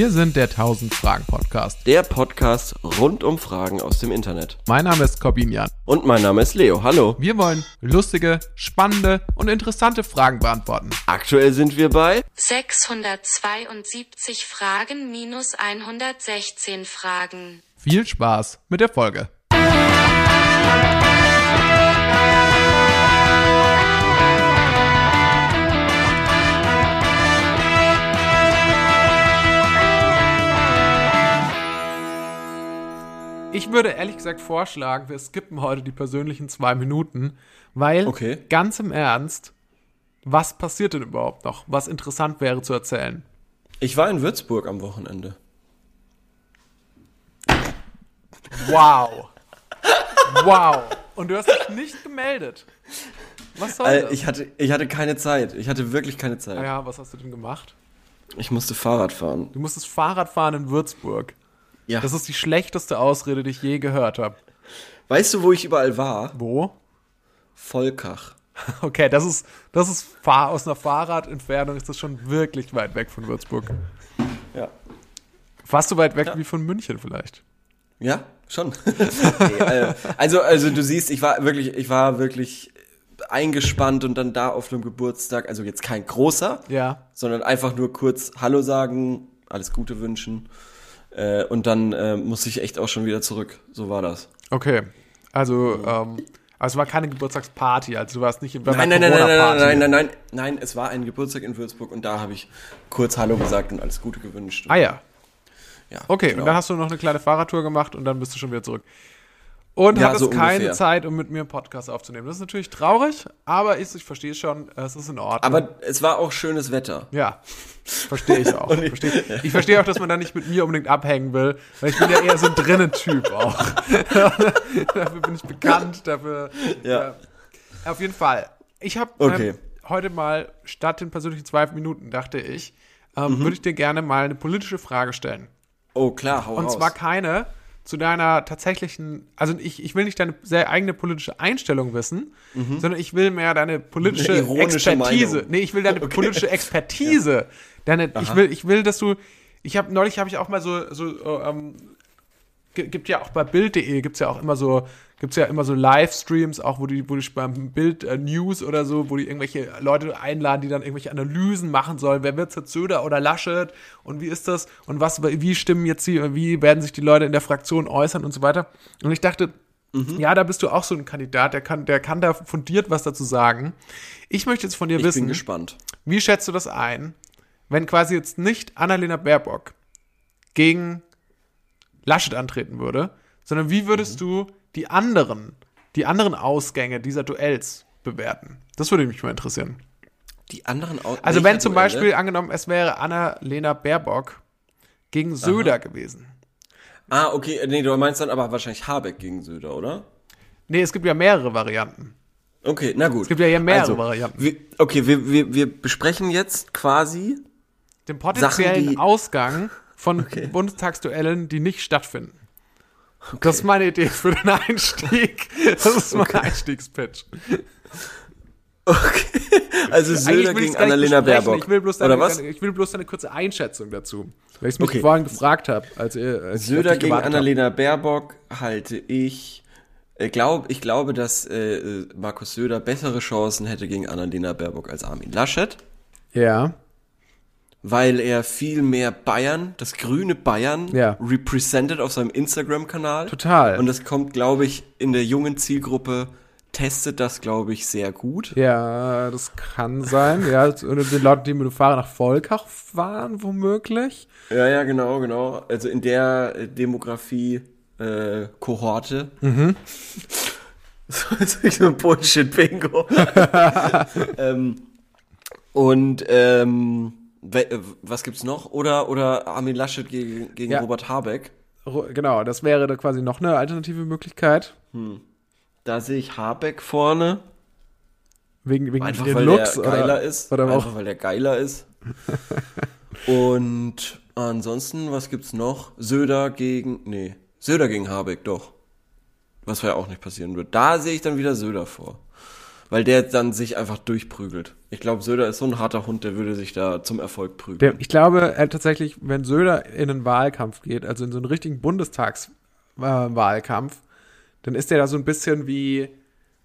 Wir sind der 1000 Fragen Podcast. Der Podcast rund um Fragen aus dem Internet. Mein Name ist Corbinian. Und mein Name ist Leo. Hallo. Wir wollen lustige, spannende und interessante Fragen beantworten. Aktuell sind wir bei 672 Fragen minus 116 Fragen. Viel Spaß mit der Folge. Ich würde ehrlich gesagt vorschlagen, wir skippen heute die persönlichen zwei Minuten, weil Okay. ganz im Ernst, was passiert denn überhaupt noch, was interessant wäre zu erzählen? Ich war in Würzburg am Wochenende. Wow. Wow. Und du hast dich nicht gemeldet. Was soll Äh, das? ich, hatte, ich hatte keine Zeit. Ich hatte wirklich keine Ah Zeit. ja, was hast du denn gemacht? Ich musste Fahrrad fahren. Du musstest Fahrrad fahren in Würzburg. Ja. Das ist die schlechteste Ausrede, die ich je gehört habe. weißt du, wo ich überall war? Wo? Volkach. Okay, das ist, das ist Fahr aus einer Fahrradentfernung ist das schon wirklich weit weg von Würzburg. Ja. Fast so weit weg wie von München vielleicht. Ja, schon. nee, äh, also, also du siehst, ich war wirklich, ich war wirklich eingespannt und dann da auf einem Geburtstag, also jetzt kein großer, Ja. sondern einfach nur kurz Hallo sagen, alles Gute wünschen. Äh, und dann äh, musste ich echt auch schon wieder zurück. So war das. Okay. Also, ähm, also es war keine Geburtstagsparty, also du warst nicht in Nein, nein, nein, nein, nein, nein, nein, nein, nein, es war ein Geburtstag in Würzburg und da habe ich kurz Hallo gesagt und alles Gute gewünscht. Ah ja. ja, Okay, genau. und dann hast du noch eine kleine Fahrradtour gemacht und dann bist du schon wieder zurück. Und Ja, hattest so keine ungefähr. Zeit, um mit mir einen Podcast aufzunehmen. Das ist natürlich traurig, aber ich, ich verstehe schon, es ist in Ordnung. Aber es war auch schönes Wetter. ja, verstehe ich auch. Versteh, ich verstehe auch, dass man da nicht mit mir unbedingt abhängen will, weil ich bin ja eher so ein Drinnen-Typ auch. dafür bin ich bekannt, dafür. Ja. Auf jeden Fall. Ich habe Okay. ähm, heute mal statt den persönlichen zwei Minuten, dachte ich, ähm, Mhm. würde ich dir gerne mal eine politische Frage stellen. Oh, klar, hau Und raus. zwar keine zu deiner tatsächlichen, also ich, ich will nicht deine sehr eigene politische Einstellung wissen, sondern ich will mehr deine politische Mhm. Expertise. Meinung. Nee, ich will deine Okay. politische Expertise. Deine, ich will, ich will, dass du, ich habe neulich habe ich auch mal so, so äh, ähm, gi- gibt ja auch bei Bild.de gibt's ja auch immer so gibt's ja immer so Livestreams auch wo die wo die beim Bild äh, News oder so wo die irgendwelche Leute einladen die dann irgendwelche Analysen machen sollen. Wer wird jetzt Söder oder Laschet? Und wie ist das? Und was wie stimmen jetzt die wie werden sich die Leute in der Fraktion äußern und so weiter? Und ich dachte ja, da bist du auch so ein Kandidat, der kann, der kann da fundiert was dazu sagen. Ich möchte jetzt von dir ich wissen, bin gespannt. wie schätzt du das ein, wenn quasi jetzt nicht Annalena Baerbock gegen Laschet antreten würde, sondern wie würdest du die anderen, die anderen Ausgänge dieser Duells bewerten? Das würde mich mal interessieren. Die anderen Au Also wenn zum Duelle? Beispiel angenommen, es wäre Annalena Baerbock gegen Söder gewesen. Ah, okay, äh, nee, du meinst dann aber wahrscheinlich Habeck gegen Söder, oder? Nee, es gibt ja mehrere Varianten. Okay, na gut. Es gibt ja hier mehrere Varianten. Wir, okay, wir, wir, wir besprechen jetzt quasi. Den potenziellen die- Ausgang von Bundestagsduellen, die nicht stattfinden. Das ist meine Idee für den Einstieg. Das ist mein Einstiegspitch. Okay. Also Söder gegen Annalena. Baerbock. Ich will, bloß deine, oder was? Deine, ich will bloß eine kurze Einschätzung dazu. Weil ich mich Okay. vorhin gefragt habe, als ihr als ich Söder gegen gewartet hab. Annalena Baerbock halte ich. äh, Glaub, ich glaube, dass äh, äh, Markus Söder bessere Chancen hätte gegen Annalena Baerbock als Armin Laschet, Ja. Weil er viel mehr Bayern, das grüne Bayern, Ja. represented auf seinem Instagram-Kanal. Total. Und das kommt, glaube ich, in der jungen Zielgruppe, testet das, glaube ich, sehr gut. Ja, das kann sein. Ja, und die Leute, die mit dem Fahrrad nach Volkach fahren, womöglich. Ja, ja, genau, genau. Also in der äh, Demografie äh, Kohorte. Mhm. so ist ein Bullshit-Bingo. ähm, und ähm, äh, was gibt's noch? Oder oder Armin Laschet gegen, gegen Ja. Robert Habeck. Genau, das wäre da quasi noch eine alternative Möglichkeit. Da sehe ich Habeck vorne. Wegen, wegen Einfach weil Looks der geiler oder, ist. Oder einfach auch, weil der geiler ist. Und ansonsten, was gibt's noch? Söder gegen. Nee. Söder gegen Habeck, doch. Was ja auch nicht passieren wird. Da sehe ich dann wieder Söder vor. Weil der dann sich einfach durchprügelt. Ich glaube, Söder ist so ein harter Hund, der würde sich da zum Erfolg prügeln. Der, ich glaube äh, tatsächlich, wenn Söder in einen Wahlkampf geht, also in so einen richtigen Bundestagswahlkampf, dann ist der da so ein bisschen wie,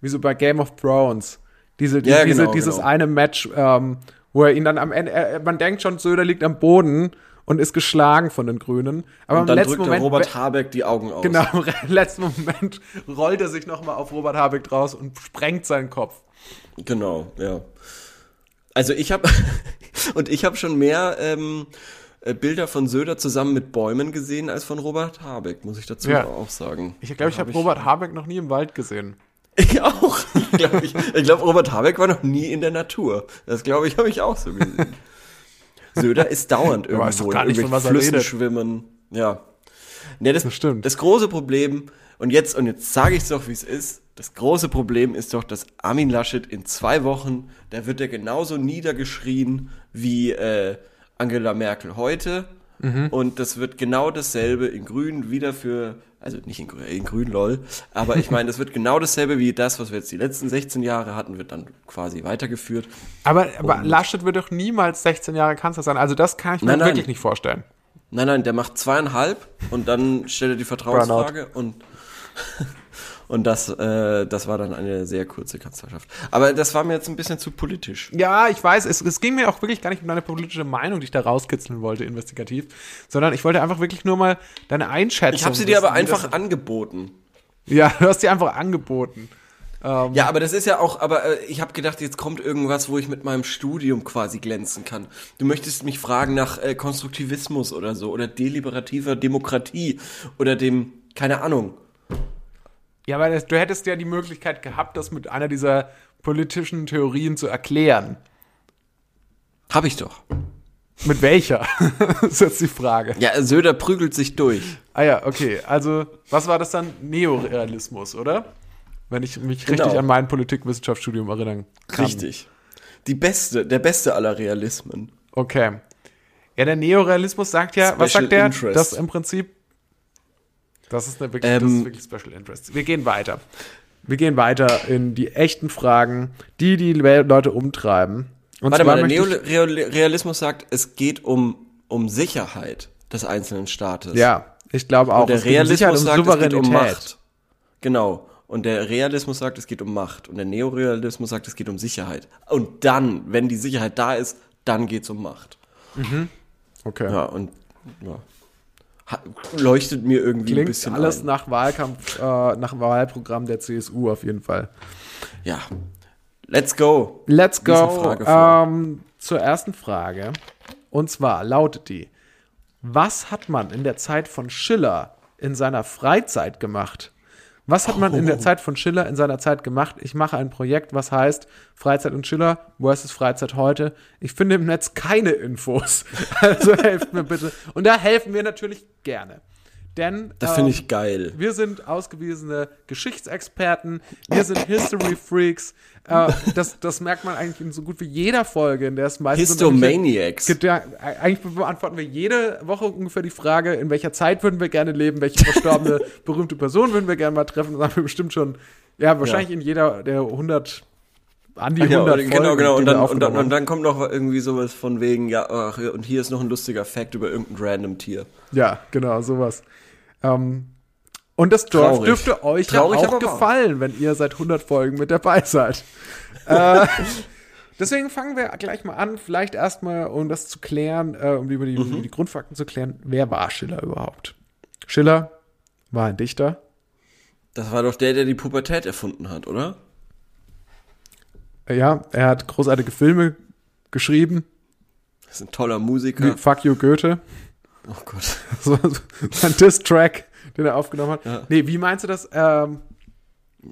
wie so bei Game of Thrones. Diese, die, Ja, diese, genau, dieses genau. eine Match, ähm, wo er ihn dann am Ende, er, man denkt schon, Söder liegt am Boden und ist geschlagen von den Grünen. Aber Und im dann letzten drückt Moment, Robert Habeck die Augen aus. genau, im letzten Moment rollt er sich nochmal auf Robert Habeck draus und sprengt seinen Kopf. Genau, ja. Also ich habe und ich habe schon mehr ähm, äh, Bilder von Söder zusammen mit Bäumen gesehen als von Robert Habeck, muss ich dazu Ja. auch sagen. Ich glaube, ich habe Robert Habeck noch nie im Wald gesehen. Ich auch. Ich glaube, glaub, Robert Habeck war noch nie in der Natur. Das glaube ich, habe ich auch so gesehen. Söder ist dauernd Er weiß irgendwo doch gar in nicht, er irgendwelchen Flüssen redet. schwimmen. Ja. Ne, das, Das stimmt. Das große Problem, und jetzt, und jetzt sage ich es doch, wie es ist, das große Problem ist doch, dass Armin Laschet in zwei Wochen, da wird er genauso niedergeschrien wie äh, Angela Merkel heute. Mhm. Und das wird genau dasselbe in Grün wieder für, also nicht in, Grün- in Grün, lol, aber ich meine, das wird genau dasselbe wie das, was wir jetzt die letzten 16 Jahre hatten, wird dann quasi weitergeführt. Aber, aber Laschet wird doch niemals 16 Jahre Kanzler sein. Also das kann ich mir Nein, nein. wirklich nicht vorstellen. Nein, nein, der macht zweieinhalb und dann stellt er die Vertrauensfrage und und das äh, das war dann eine sehr kurze Kanzlerschaft. Aber das war mir jetzt ein bisschen zu politisch. Ja, ich weiß, es, es ging mir auch wirklich gar nicht um deine politische Meinung, die ich da rauskitzeln wollte, investigativ, sondern ich wollte einfach wirklich nur mal deine Einschätzung. Ich habe sie dir aber einfach angeboten. Ja, du hast sie einfach angeboten. Ja, aber das ist ja auch, aber äh, ich habe gedacht, jetzt kommt irgendwas, wo ich mit meinem Studium quasi glänzen kann. Du möchtest mich fragen nach äh, Konstruktivismus oder so oder deliberativer Demokratie oder dem, keine Ahnung. Ja, weil das, du hättest ja die Möglichkeit gehabt, das mit einer dieser politischen Theorien zu erklären. Hab ich doch. Mit welcher? das ist jetzt die Frage. Ja, Söder prügelt sich durch. Ah ja, okay. Also, was war das dann? Neorealismus, oder? Wenn ich mich richtig Genau. an mein Politikwissenschaftsstudium erinnern kann. Richtig. Die beste, der beste aller Realismen. Okay. Ja, der Neorealismus sagt ja, was Special sagt der? Interest. Das im Prinzip. Das ist, eine wirklich, das Ähm, ist wirklich Special Interest. Wir gehen weiter. Wir gehen weiter in die echten Fragen, die die Le- Leute umtreiben. Und Warte mal, der Neorealismus sagt, es geht um, um Sicherheit des einzelnen Staates. Ja, ich glaube auch. Und der es geht Realismus um sagt, es geht um. Macht. Genau. Und der Realismus sagt, es geht um Macht. Und der Neorealismus sagt, es geht um Sicherheit. Und dann, wenn die Sicherheit da ist, dann geht's um Macht. Okay. Ja, und ja. Leuchtet mir irgendwie ein Klingt bisschen alles ein. nach Wahlkampf, äh, nach Wahlprogramm der CSU auf jeden Fall. Ja. Let's go. Let's go ähm, zur ersten Frage. Und zwar lautet die: Was hat man in der Zeit von Schiller in seiner Freizeit gemacht? Was hat man in Oh. der Zeit von Schiller in seiner Zeit gemacht? Ich mache ein Projekt, was heißt Freizeit und Schiller versus Freizeit heute. Ich finde im Netz keine Infos. Also helft mir bitte. Und da helfen wir natürlich gerne. Denn Das finde ähm, ich geil. wir sind ausgewiesene Geschichtsexperten, wir sind History Freaks. Äh, das, das merkt man eigentlich in so gut wie jeder Folge, in der es meistens Histomaniacs. Ja, eigentlich beantworten wir jede Woche ungefähr die Frage, in welcher Zeit würden wir gerne leben, welche verstorbene berühmte Person würden wir gerne mal treffen. Das haben wir bestimmt schon, ja, wahrscheinlich in jeder der 100, an die Ach ja, 100 und- Folgen, genau, genau. Und dann, und, dann, und dann kommt noch irgendwie sowas von wegen, ja, ach, und hier ist noch ein lustiger Fact über irgendein random Tier. Ja, genau, sowas. Ähm, und das Dorf Traurig. dürfte euch Traurig, ja auch gefallen, wenn ihr seit 100 Folgen mit dabei seid. äh, deswegen fangen wir gleich mal an, vielleicht erstmal, um das zu klären, äh, um die, über die, Mhm. die Grundfakten zu klären, wer war Schiller überhaupt? Schiller war ein Dichter. Das war doch der, der die Pubertät erfunden hat, oder? Ja, er hat großartige Filme geschrieben, Das ist ein toller wie Musiker. Fuck You Goethe. Oh Gott. So, so ein Diss-Track, den er aufgenommen hat. Ja. Nee, wie meinst du das? Ähm,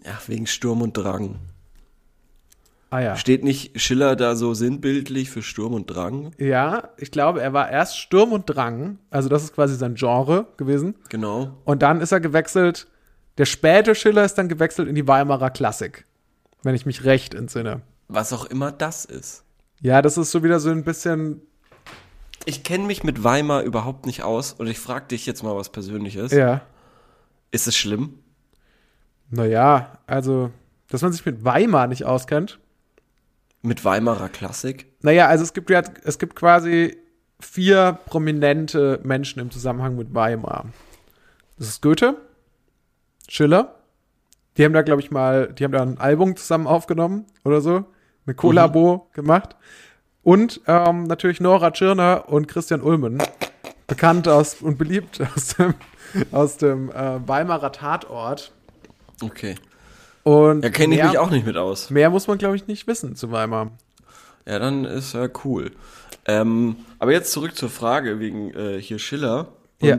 Ja, wegen Sturm und Drang. ah ja. Steht nicht Schiller da so sinnbildlich für Sturm und Drang? Ja, ich glaube, er war erst Sturm und Drang, also das ist quasi sein Genre gewesen. Genau. Und dann ist er gewechselt, der späte Schiller ist dann gewechselt in die Weimarer Klassik, wenn ich mich recht entsinne. Was auch immer das ist. Ja, das ist so wieder so ein bisschen, Ich kenne mich mit Weimar überhaupt nicht aus und ich frage dich jetzt mal was Persönliches. ja, Ist es schlimm? naja, also dass man sich mit Weimar nicht auskennt. Mit Weimarer Klassik? Naja, also es gibt ja, es gibt quasi vier prominente Menschen im Zusammenhang mit Weimar. Das ist Goethe, Schiller. Die haben da, glaube ich, mal, die haben da ein Album zusammen aufgenommen oder so. Eine Kollabo gemacht. Und ähm, natürlich Nora Tschirner und Christian Ulmen. Bekannt aus und beliebt aus dem, aus dem äh, Weimarer Tatort. Okay. Und Da kenne ich mehr- mich auch nicht mit aus. Mehr muss man, glaube ich, nicht wissen zu Weimar. Ja, dann ist ja cool. Ähm, aber jetzt zurück zur Frage wegen äh, hier Schiller. Und, Ja.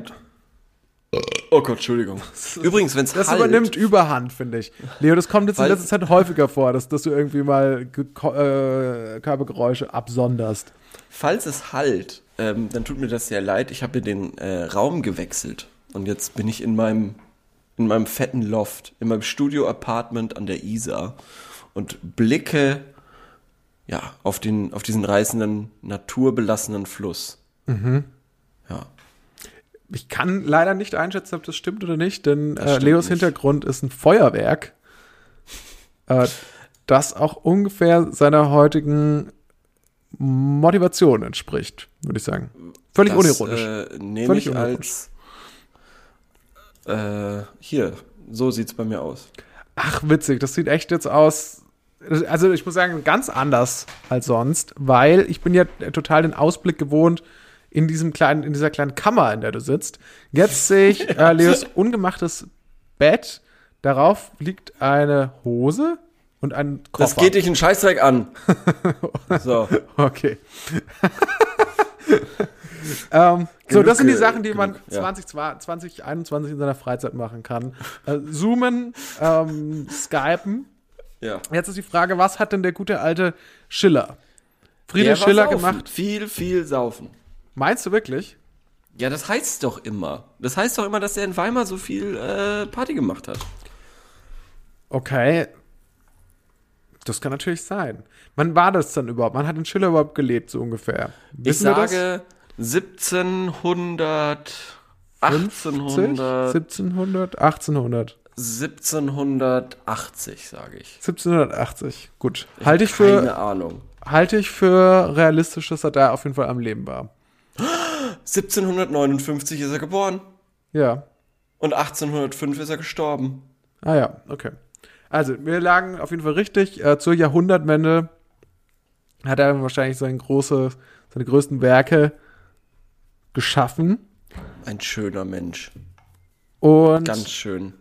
Oh Gott, Entschuldigung. Übrigens, wenn es Das halt, übernimmt Überhand, finde ich. Leo, das kommt jetzt in letzter Zeit häufiger vor, dass, dass du irgendwie mal Ge äh, Körpergeräusche absonderst. falls es halt, ähm, dann tut mir das sehr leid. Ich habe mir den äh, Raum gewechselt und jetzt bin ich in meinem in meinem fetten Loft, in meinem Studio-Apartment an der Isar und blicke ja auf den auf diesen reißenden naturbelassenen Fluss. Ja. Ich kann leider nicht einschätzen, ob das stimmt oder nicht, denn äh, Leos nicht. Hintergrund ist ein Feuerwerk, äh, das auch ungefähr seiner heutigen Motivation entspricht, würde ich sagen. Völlig Das, unironisch. Äh, nehme Völlig ich unironisch. als äh, hier, so sieht's bei mir aus. Ach, witzig, das sieht echt jetzt aus. Also ich muss sagen, ganz anders als sonst, weil ich bin ja total den Ausblick gewohnt in diesem kleinen, in dieser kleinen Kammer, in der du sitzt. Jetzt sehe ich äh, Leos ungemachtes Bett. Darauf liegt eine Hose und ein Koffer. Das geht dich einen Scheißdreck an. so. Okay. ähm, so, das sind die Sachen, die man genug, ja. 20, 2021 in seiner Freizeit machen kann. Äh, zoomen, ähm, skypen. Ja. Jetzt ist die Frage, was hat denn der gute alte Schiller? Friedrich Schiller gemacht. Viel, viel saufen. Meinst du wirklich? Ja, das heißt doch immer. Das heißt doch immer, dass er in Weimar so viel äh, Party gemacht hat. Okay. Das kann natürlich sein. Wann war das dann überhaupt? Wann hat denn Schiller überhaupt gelebt, so ungefähr? Ich Wissen das? sage 1700, 50? 1800, 1700, 1800. 1780, sage ich. 1780. Gut. Ich Halte ich für, Keine Ahnung. halte ich für realistisch, dass er da auf jeden Fall am Leben war. 1759 ist er geboren Ja. und 1805 ist er gestorben. Ah ja, okay. Also, wir lagen auf jeden Fall richtig. Äh, zur Jahrhundertwende hat er wahrscheinlich seine, große, seine größten Werke geschaffen. Ein schöner Mensch. Und Ganz schön.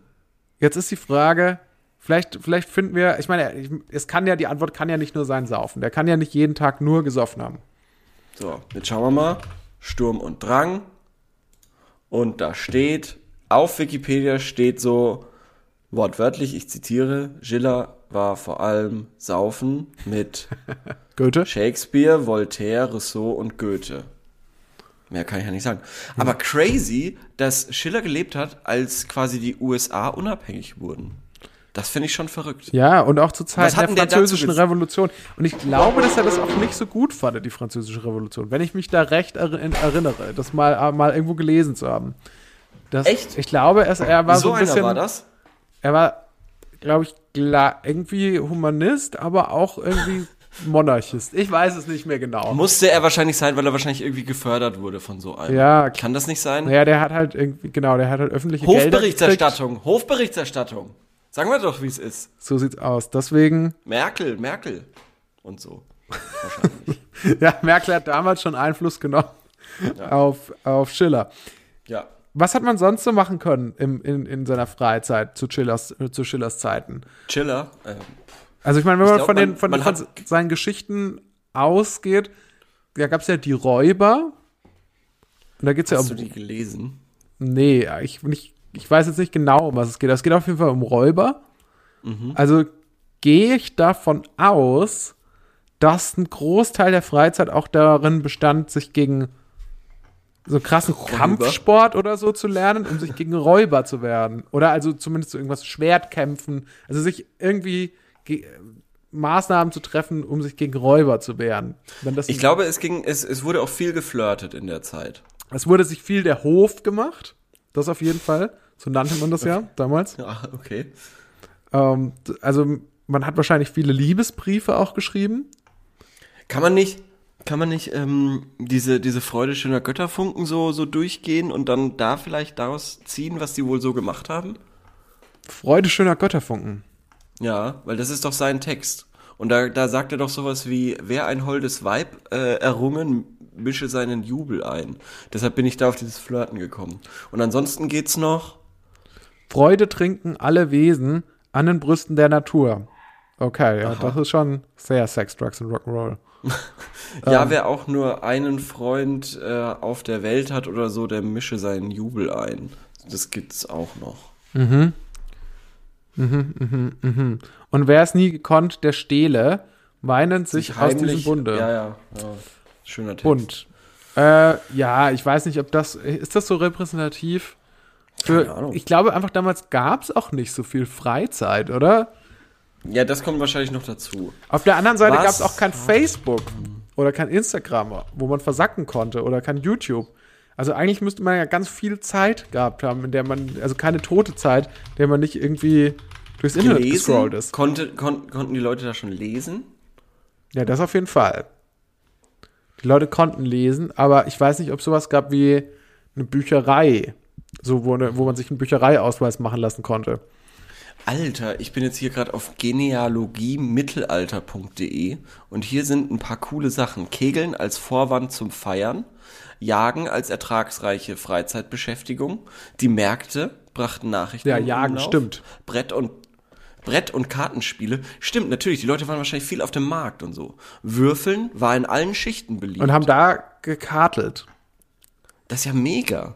jetzt ist die Frage, vielleicht, vielleicht finden wir, ich meine, es kann ja, die Antwort kann ja nicht nur sein Saufen. Der kann ja nicht jeden Tag nur gesoffen haben. So, jetzt schauen wir mal. Sturm und Drang. Und da steht, auf Wikipedia steht so, wortwörtlich, ich zitiere, Schiller war vor allem Saufen mit Goethe? Shakespeare, Voltaire, Rousseau und Goethe. Mehr kann ich ja nicht sagen. Aber crazy, dass Schiller gelebt hat, als quasi die USA unabhängig wurden. Das finde ich schon verrückt. Ja, und auch zur Zeit der französischen Revolution. Und ich glaube, dass er das auch nicht so gut fand, die französische Revolution. Wenn ich mich da recht erinnere, das mal, äh, mal irgendwo gelesen zu haben. Das, Echt? Ich glaube, es, er war so, so ein bisschen. einer war das? Er war, glaube ich, irgendwie Humanist, aber auch irgendwie Monarchist. Ich weiß es nicht mehr genau. Musste er wahrscheinlich sein, weil er wahrscheinlich irgendwie gefördert wurde von so einem. Ja, Kann das nicht sein? Naja, der hat halt irgendwie, genau, der hat halt öffentliche Gelder. Hofberichterstattung, Hofberichterstattung. Sagen wir doch, wie es ist. So sieht's aus. Deswegen, Merkel, Merkel und so. Wahrscheinlich. ja, Merkel hat damals schon Einfluss genommen auf, auf Schiller. ja. Was hat man sonst so machen können im, in, in seiner Freizeit zu Schillers, zu Schillers Zeiten? Chiller. Ähm, Also ich meine, wenn man glaub, von, den, von, man von seinen Geschichten ausgeht, da gab's ja die Räuber. Und da geht's ja hast um. du die gelesen? Nee, ich, nicht, ich weiß jetzt nicht genau, um was es geht. Es geht auf jeden Fall um Räuber. Mhm. Also gehe ich davon aus, dass ein Großteil der Freizeit auch darin bestand, sich gegen so krassen Räuber? Kampfsport oder so zu lernen, um sich gegen Räuber zu werden. Oder also zumindest so irgendwas Schwertkämpfen. Also sich irgendwie ge- Maßnahmen zu treffen, um sich gegen Räuber zu wehren. Ich glaube, es ging, es, es wurde auch viel geflirtet in der Zeit. es wurde sich viel der Hof gemacht. Das auf jeden Fall. So nannte man das ja damals. Ja, okay. Ähm, also man hat wahrscheinlich viele Liebesbriefe auch geschrieben. Kann man nicht, kann man nicht ähm, diese, diese Freude schöner Götterfunken so, so durchgehen und dann da vielleicht daraus ziehen, was die wohl so gemacht haben? Freude schöner Götterfunken. Ja, weil das ist doch sein Text. Und da, da sagt er doch sowas wie, wer ein holdes Weib äh, errungen, mische seinen Jubel ein. Deshalb bin ich da auf dieses Flirten gekommen. Und ansonsten geht's noch. Freude trinken alle Wesen an den Brüsten der Natur. Okay, ja, das ist schon sehr Sex, Drugs und Rock'n'Roll. Ja, Ähm. wer auch nur einen Freund äh, auf der Welt hat oder so, der mische seinen Jubel ein. Das gibt's auch noch. Und wer es nie gekonnt, der stehle, weinend sich, aus diesem Bunde. Ja, ja, ja. Schöner Text. Bund. Äh, ja, ich weiß nicht, ob das, ist das so repräsentativ? Für, Keine Ahnung. ich glaube einfach, damals gab es auch nicht so viel Freizeit, oder? Ja, das kommt wahrscheinlich noch dazu. Auf der anderen Seite gab es auch kein Facebook oder kein Instagram, wo man versacken konnte oder kein YouTube. Also eigentlich müsste man ja ganz viel Zeit gehabt haben, in der man, also keine tote Zeit, in der man nicht irgendwie durchs Internet gescrollt Gelesen? ist. Konnte, kon, konnten die Leute da schon lesen? Ja, das auf jeden Fall. Die Leute konnten lesen, aber ich weiß nicht, ob es sowas gab wie eine Bücherei, so wo, eine, wo man sich einen Büchereiausweis machen lassen konnte. Alter, ich bin jetzt hier gerade auf genealogiemittelalter.de und hier sind ein paar coole Sachen. Kegeln als Vorwand zum Feiern, Jagen als ertragsreiche Freizeitbeschäftigung, die Märkte brachten Nachrichten. Ja, Jagen, Umlauf. stimmt. Brett und Brett- und Kartenspiele. Stimmt, natürlich, die Leute waren wahrscheinlich viel auf dem Markt und so. Würfeln war in allen Schichten beliebt. Und haben da gekartelt. Das ist ja mega.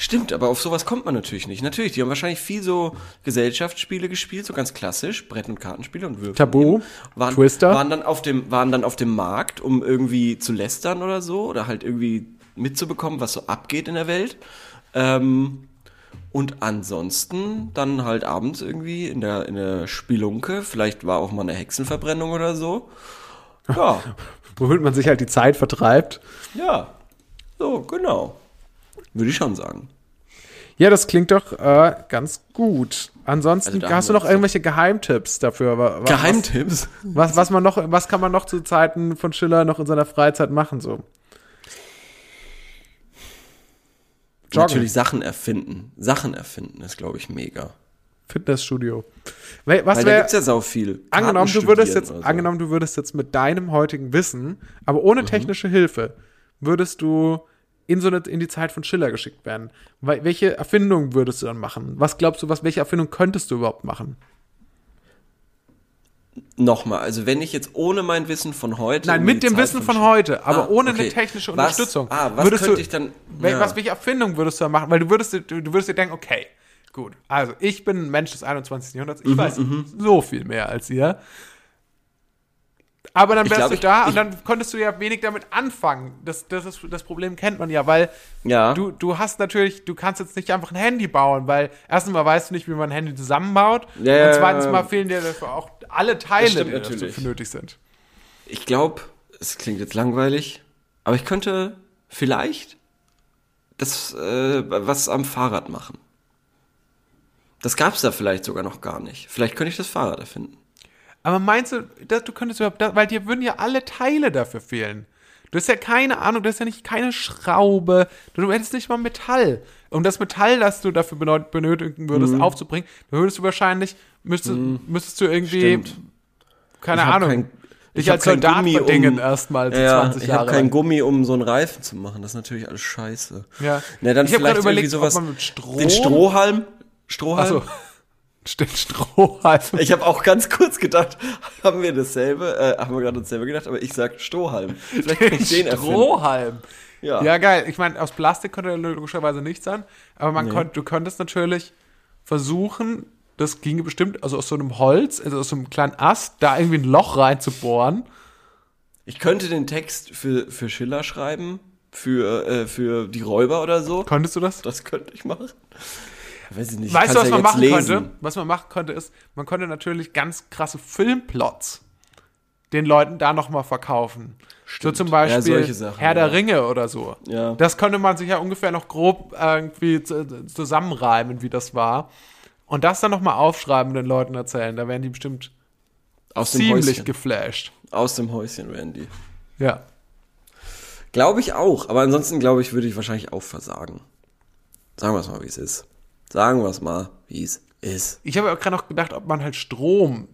Stimmt, aber auf sowas kommt man natürlich nicht. Natürlich, die haben wahrscheinlich viel so Gesellschaftsspiele gespielt, so ganz klassisch, Brett- und Kartenspiele und Würfel. Tabu, waren, Twister. Waren dann, auf dem, waren dann auf dem Markt, um irgendwie zu lästern oder so, oder halt irgendwie mitzubekommen, was so abgeht in der Welt. Ähm, und ansonsten dann halt abends irgendwie in der, in der Spielunke, vielleicht war auch mal eine Hexenverbrennung oder so. Ja, Womit man sich halt die Zeit vertreibt. ja, so, genau. Würde ich schon sagen. Ja, das klingt doch äh, ganz gut. Ansonsten Also hast du noch irgendwelche Geheimtipps dafür? Wa- wa- Geheimtipps? Was, was man noch, was kann man noch zu Zeiten von Schiller noch in seiner Freizeit machen so? Joggen. Natürlich Sachen erfinden. Sachen erfinden ist, glaube ich, mega. Fitnessstudio. Was Weil da gibt's ja sau viel. angenommen, du würdest jetzt so. angenommen, du würdest jetzt mit deinem heutigen Wissen, aber Mhm. ohne technische Hilfe, würdest du in so eine, in die Zeit von Schiller geschickt werden. Wel- Welche Erfindung würdest du dann machen? Was glaubst du, was welche Erfindung könntest du überhaupt machen? Nochmal, also wenn ich jetzt ohne mein Wissen von heute. Nein, in mit dem Zeit Wissen von heute, aber Ah, ohne okay. eine technische Was- Unterstützung. Ah, was würdest könnte du, ich dann. ja. was, welche Erfindung würdest du da machen? Weil du würdest, dir- du, du würdest dir denken, okay, gut, also ich bin ein Mensch des 21. Jahrhunderts, Mhm, ich weiß so viel mehr als ihr. Aber dann wärst glaub, du ich- da und ich- dann konntest du ja wenig damit anfangen. Das, das, ist, das Problem kennt man ja, weil Ja. du, du hast natürlich, du kannst jetzt nicht einfach ein Handy bauen, weil erstens mal weißt du nicht, wie man ein Handy zusammenbaut Ja, und zweitens mal fehlen dir dafür auch alle Teile, stimmt die dafür natürlich. nötig sind. Ich glaube, es klingt jetzt langweilig, aber ich könnte vielleicht das äh, was am Fahrrad machen. Das gab's da vielleicht sogar noch gar nicht. Vielleicht könnte ich das Fahrrad erfinden. Aber meinst du, dass du könntest überhaupt, da- weil dir würden ja alle Teile dafür fehlen. Du hast ja keine Ahnung, du hast ja nicht keine Schraube, du hättest nicht mal Metall. Um das Metall, das du dafür benö- benötigen würdest, Mhm. aufzubringen, dann würdest du wahrscheinlich, müsstest, müsstest du irgendwie, Stimmt. keine Ich Ahnung, kein- dich ich hab als Soldat Gummi, verdingen um- erstmal Ja, 20 ich Jahre habe keinen. Gummi, um so einen Reifen zu machen. Das ist natürlich alles scheiße. Ja. Na, dann Ich hab vielleicht grad überlegt, sowas. ob man mit Strom- Den Strohhalm? Strohhalm? Achso, stimmt, Strohhalm. Ich habe auch ganz kurz gedacht, haben wir dasselbe, äh, haben wir gerade dasselbe gedacht, aber ich sag Strohhalm. Vielleicht kann ich den. Strohhalm. Ja. Ja, geil. Ich meine, aus Plastik könnte er logischerweise nicht sein, aber man könnt, du könntest natürlich versuchen, das ginge bestimmt, also aus so einem Holz, also aus so einem kleinen Ast, da irgendwie ein Loch reinzubohren. Ich könnte den Text für, für Schiller schreiben, für, äh, für die Räuber oder so. Könntest du das? Das könnte ich machen. Weiß ich nicht. ich weißt du, was ja man machen lesen. könnte? Was man machen könnte, ist, man könnte natürlich ganz krasse Filmplots den Leuten da nochmal verkaufen. So zum Beispiel Ja, Sachen, Herr der ja. Ringe oder so. Ja. Das könnte man sich ja ungefähr noch grob irgendwie zu- zusammenreimen, wie das war. und das dann nochmal aufschreiben und den Leuten erzählen. Da wären die bestimmt Aus ziemlich geflasht. Aus dem Häuschen, Randy. Ja. Glaube ich auch, aber ansonsten glaube ich, würde ich wahrscheinlich auch versagen. Sagen wir es mal, wie es ist. Sagen wir es mal, wie es ist. Ich habe auch gerade noch gedacht, ob man halt Strom.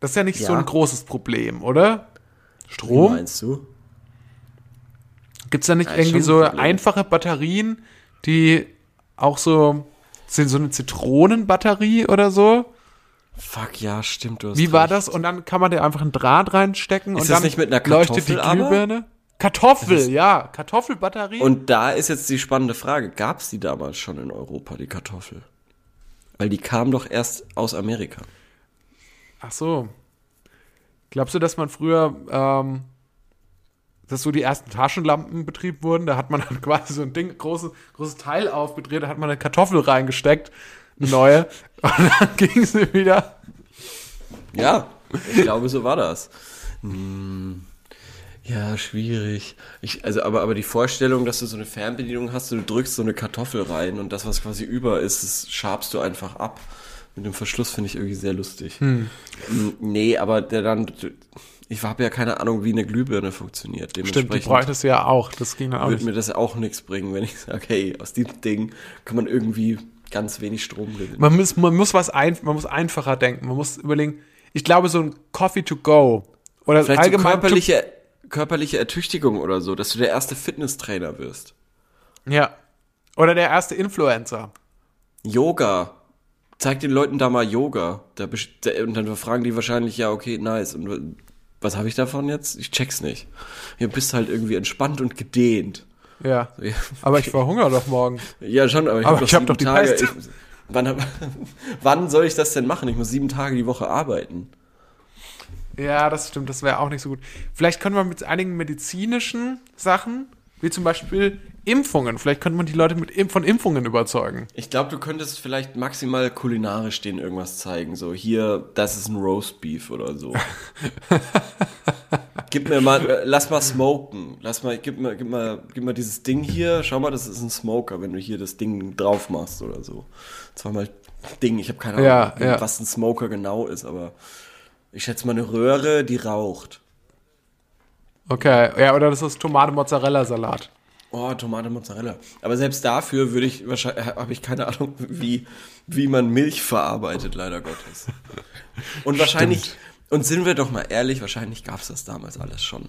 Das ist ja nicht so Ja. ein großes Problem, oder? Wie Strom? meinst du? Gibt es da nicht Ja, irgendwie ein so Problem. einfache Batterien, die auch so sind so eine Zitronenbatterie oder so? Fuck, ja, stimmt, du hast Wie war recht. das? Und dann kann man da einfach einen Draht reinstecken Ist und dann nicht mit einer leuchtet die Kartoffel aber? Kartoffel, ja, Kartoffelbatterie. Und da ist jetzt die spannende Frage, gab es die damals schon in Europa, die Kartoffel? Weil die kam doch erst aus Amerika. Ach so. Glaubst du, dass man früher, ähm, dass so die ersten Taschenlampen betrieben wurden? Da hat man dann quasi so ein Ding, großes, großes Teil aufgedreht, da hat man eine Kartoffel reingesteckt, eine neue, und dann ging sie wieder. Ja, ich glaube, so war das. Hm, ja, schwierig. Ich, also, aber, aber die Vorstellung, dass du so eine Fernbedienung hast, du drückst so eine Kartoffel rein und das, was quasi über ist, das schabst du einfach ab. Mit dem Verschluss finde ich irgendwie sehr lustig. Hm, Nee, aber der dann, ich habe ja keine Ahnung, wie eine Glühbirne funktioniert. Stimmt, die bräuchtest du ja auch. Das ging auch würde mir das auch nichts bringen, wenn ich sage, hey, aus diesem Ding kann man irgendwie ganz wenig Strom gewinnen. Man muss, man muss was ein, man muss einfacher denken. Man muss überlegen, ich glaube, so ein Coffee to go oder Vielleicht so allgemein körperliche, körperliche Ertüchtigung oder so, dass du der erste Fitnesstrainer wirst. ja. Oder der erste Influencer. Yoga. Zeig den Leuten da mal Yoga. Da, und dann fragen die wahrscheinlich, ja, okay, nice. Und was habe ich davon jetzt? Ich check's nicht. Ja, bist halt irgendwie entspannt und gedehnt. Ja. Ja, Aber ich verhungere doch morgen. ja schon, aber ich Aber hab ich hab doch die Tage. Ich, wann, wann soll ich das denn machen? Ich muss sieben Tage die Woche arbeiten. Ja, das stimmt, das wäre auch nicht so gut. Vielleicht können wir mit einigen medizinischen Sachen, wie zum Beispiel Impfungen, vielleicht könnte man die Leute mit von Impfungen überzeugen. Ich glaube, du könntest vielleicht maximal kulinarisch denen irgendwas zeigen. So, hier, das ist ein Roastbeef oder so. gib mir mal, äh, lass mal smoken. Lass mal, gib mal, gib mal, gib mal dieses Ding hier. Schau mal, das ist ein Smoker, wenn du hier das Ding drauf machst oder so. Zweimal Ding, ich habe keine Ahnung, Ja, ja. was ein Smoker genau ist, aber ich schätze mal eine Röhre, die raucht. Okay, ja, oder das ist Tomate-Mozzarella-Salat. Oh, Tomate Mozzarella. Aber selbst dafür würde ich wahrscheinlich, habe ich keine Ahnung, wie, wie man Milch verarbeitet, leider Gottes. Und wahrscheinlich, und sind wir doch mal ehrlich, wahrscheinlich gab es das damals alles schon.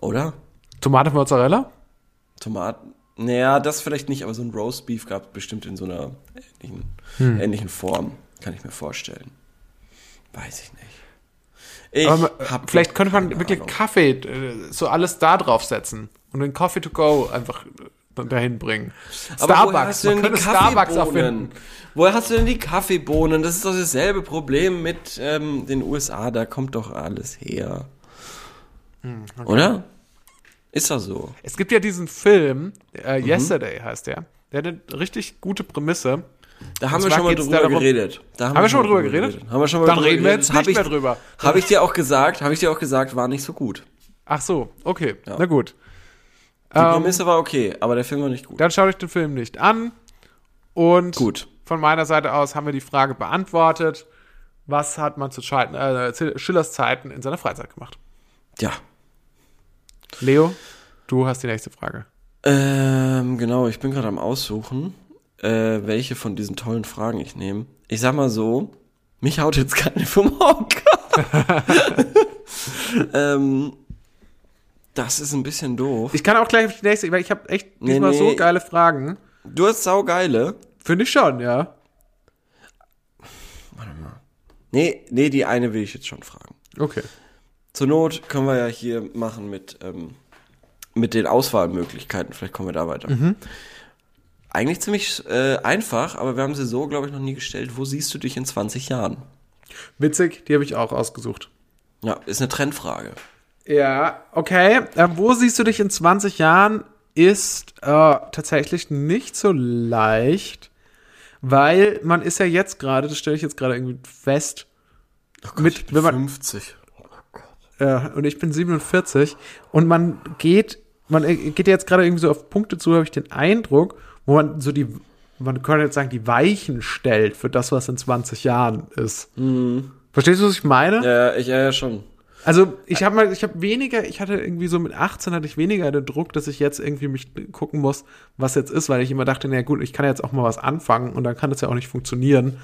Oder? Tomate-Mozzarella? Tomaten. Naja, das vielleicht nicht, aber so ein Roastbeef gab es bestimmt in so einer ähnlichen, ähnlichen Form. Kann ich mir vorstellen. Weiß ich nicht. Ich Aber vielleicht könnte man wirklich Ahnung. Kaffee, äh, so alles da draufsetzen und den Coffee to go einfach dahin bringen. Aber woher Starbucks, hast du man denn die könnte Starbucks Kaffeebohnen? erfinden. Woher hast du denn die Kaffeebohnen? Das ist doch dasselbe Problem mit ähm, den USA. Da kommt doch alles her. Hm, Oder? Ist doch so. Es gibt ja diesen Film, äh, Mhm. Yesterday heißt der. Der hat eine richtig gute Prämisse. Da haben wir schon mal drüber da darum- geredet. Da Haben wir schon mal drüber geredet? Haben wir schon mal Dann drüber reden wir geredet. jetzt nicht Hab ich, mehr drüber. Habe ich dir auch gesagt, habe ich dir auch gesagt, war nicht so gut. Ach so, okay, Ja. na gut. Die Ähm, Prämisse war okay, aber der Film war nicht gut. Dann schaut euch den Film nicht an. Und Gut. von meiner Seite aus haben wir die Frage beantwortet. Was hat man zu Scheiten, äh, Schillers Zeiten in seiner Freizeit gemacht? Ja. Leo, du hast die nächste Frage. Ähm, genau, ich bin gerade am Aussuchen, äh, welche von diesen tollen Fragen ich nehme. Ich sag mal so, mich haut jetzt keine vom Hocker. ähm, das ist ein bisschen doof. Ich kann auch gleich auf die nächste, weil ich habe echt Nee, diesmal nee. so geile Fragen. Du hast saugeile. Finde ich schon, ja. Nee, nee, die eine will ich jetzt schon fragen. Okay. Zur Not können wir ja hier machen mit, ähm, mit den Auswahlmöglichkeiten. Vielleicht kommen wir da weiter. Eigentlich ziemlich äh, einfach, aber wir haben sie so, glaube ich, noch nie gestellt. Wo siehst du dich in 20 Jahren? Witzig, die habe ich auch ausgesucht. Ja, ist eine Trendfrage. Ja, okay. Äh, wo siehst du dich in 20 Jahren? Ist äh, tatsächlich nicht so leicht, weil man ist ja jetzt gerade, das stelle ich jetzt gerade irgendwie fest, mit, wenn man, 50. äh, und ich bin 47 und man geht, man äh, geht jetzt gerade irgendwie so auf Punkte zu, habe ich den Eindruck, wo man so die man könnte jetzt sagen, die Weichen stellt für das, was in 20 Jahren ist. Verstehst du, was ich meine? Ja, ich ja, ja schon. Also ich habe mal, ich habe weniger, ich hatte irgendwie so mit 18 hatte ich weniger den Druck, dass ich jetzt irgendwie mich gucken muss, was jetzt ist, weil ich immer dachte, na gut, ich kann jetzt auch mal was anfangen und dann kann das ja auch nicht funktionieren.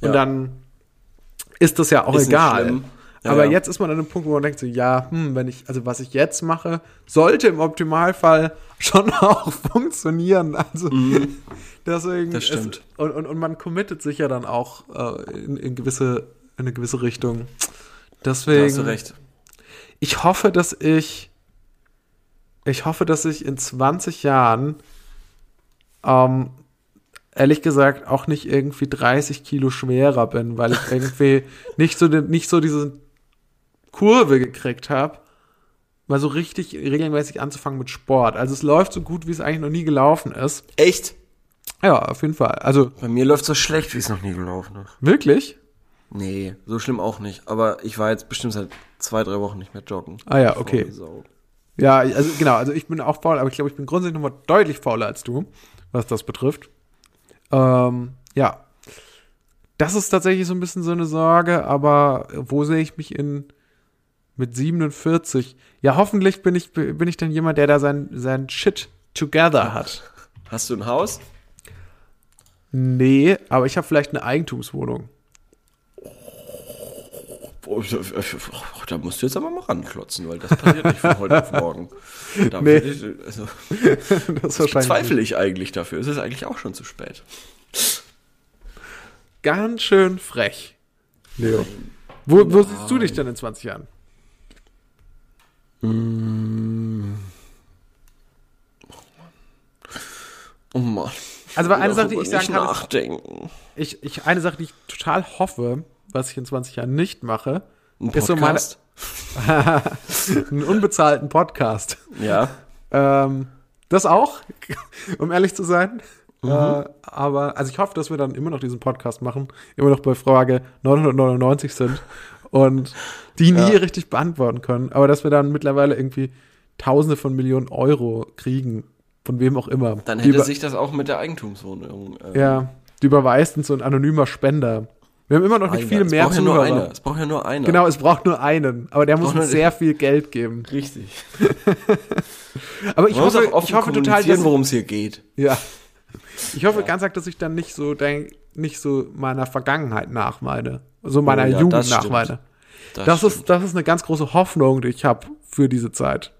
Und Ja. dann ist das ja auch Ist egal. Ja, Aber ja. jetzt ist man an einem Punkt, wo man denkt so, ja, hm, wenn ich, also was ich jetzt mache, sollte im Optimalfall schon auch funktionieren. Also deswegen. Mhm. Das stimmt. Es, und, und, und man committet sich ja dann auch äh, in, in gewisse, in eine gewisse Richtung. Deswegen. Da hast du recht. Ich hoffe, dass ich. Ich hoffe, dass ich in 20 Jahren, ähm, ehrlich gesagt, auch nicht irgendwie 30 Kilo schwerer bin, weil ich irgendwie nicht so, nicht so diese Kurve gekriegt habe, mal so richtig regelmäßig anzufangen mit Sport. Also es läuft so gut, wie es eigentlich noch nie gelaufen ist. Echt? Ja, auf jeden Fall. Also Bei mir läuft so schlecht, wie es noch nie gelaufen ist. wirklich? Nee, so schlimm auch nicht. Aber ich war jetzt bestimmt seit zwei, drei Wochen nicht mehr joggen. Ah ja, okay. Ja, also genau, also ich bin auch faul, aber ich glaube, ich bin grundsätzlich nochmal deutlich fauler als du, was das betrifft. Ähm, ja. Das ist tatsächlich so ein bisschen so eine Sorge, aber wo sehe ich mich in mit 47? Ja, hoffentlich bin ich, bin ich dann jemand, der da sein, sein Shit together hat. Hast du ein Haus? Nee, aber ich habe vielleicht eine Eigentumswohnung. Oh, da musst du jetzt aber mal ranklotzen, weil das passiert nicht von heute auf morgen. Da Nee. ich, also, Das ist wahrscheinlich zweifle ich eigentlich dafür. Es ist eigentlich auch schon zu spät. ganz schön frech. Leo. Wo, wo siehst du dich denn in 20 Jahren? Oh Mann. Also eine Sache, die ich sagen kann, ist, nachdenken. ich, ich, eine Sache, die ich total hoffe, was ich in 20 Jahren nicht mache, Ein ist so meine, einen unbezahlten Podcast. Ja. Ähm, das auch, um ehrlich zu sein. Mhm. Äh, aber, also ich hoffe, dass wir dann immer noch diesen Podcast machen, immer noch bei Frage 999 sind und die nie Ja. richtig beantworten können, aber dass wir dann mittlerweile irgendwie Tausende von Millionen Euro kriegen, von wem auch immer. Dann hätte sich das auch mit der Eigentumswohnung. äh, Ja, die überweist uns so ein anonymer Spender. Wir haben immer noch nicht einer. viele es mehr braucht ja nur Zuhörer. einer. Es braucht ja nur einer. Genau, es braucht nur einen, aber der muss Braucht uns sehr viel Geld geben. Richtig. Aber ich muss hoffe, ich hoffe total, worum es hier geht. ja. Ich hoffe ganz arg, dass ich dann nicht so denk, nicht so meiner Vergangenheit nachweine, so meiner Oh ja, Jugend das stimmt. nachweine. Das, stimmt. ist, das ist eine ganz große Hoffnung, die ich habe für diese Zeit.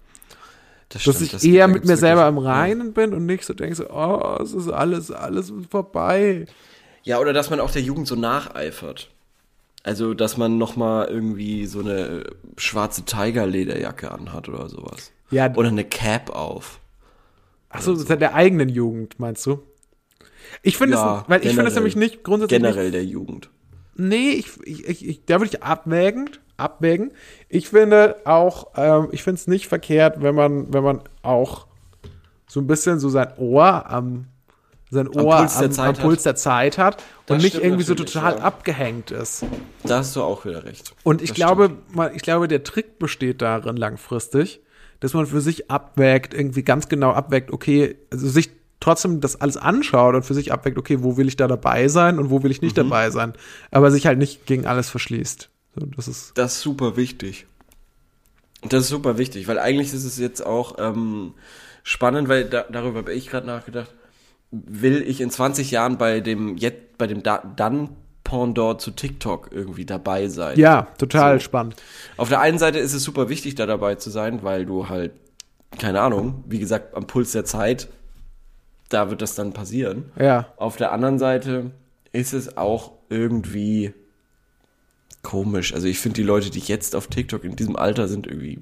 das Dass stimmt, ich das eher mit mir selber im Reinen bin und nicht so denke, so, oh, es ist alles, alles vorbei. Ja, oder dass man auch der Jugend so nacheifert. Also, dass man noch mal irgendwie so eine schwarze Tiger-Lederjacke anhat oder sowas. Ja, Oder eine Cap auf. achso, seit der eigenen Jugend, meinst du? Ich finde Ja, es, weil ich finde es nämlich nicht grundsätzlich nicht Generell der Jugend. Nee, ich, ich, ich, da würde ich abwägend, abwägen. Ich finde auch, ähm, ich finde es nicht verkehrt, wenn man, wenn man auch so ein bisschen so sein Ohr am sein Ohr am, Puls der am, Zeit Puls der Zeit hat und Das nicht irgendwie so total ja. abgehängt ist. Da hast du auch wieder recht. Und ich Das glaube, mal, ich glaube, der Trick besteht darin langfristig, dass man für sich abwägt, irgendwie ganz genau abwägt, okay, also sich trotzdem das alles anschaut und für sich abwägt, okay, wo will ich da dabei sein und wo will ich nicht Mhm. dabei sein, aber sich halt nicht gegen alles verschließt. Das ist Das ist super wichtig. Das ist super wichtig, weil eigentlich ist es jetzt auch ähm, spannend, weil da, darüber habe ich gerade nachgedacht. Will ich in 20 Jahren bei dem jetzt bei dem da dann Pendant zu TikTok irgendwie dabei sein? ja total So. spannend. Auf der einen Seite ist es super wichtig, da dabei zu sein, weil du halt, keine Ahnung, wie gesagt, am Puls der Zeit, da wird das dann passieren. Ja. Auf der anderen Seite ist es auch irgendwie komisch. Also ich finde die Leute, die jetzt auf TikTok in diesem Alter sind, irgendwie.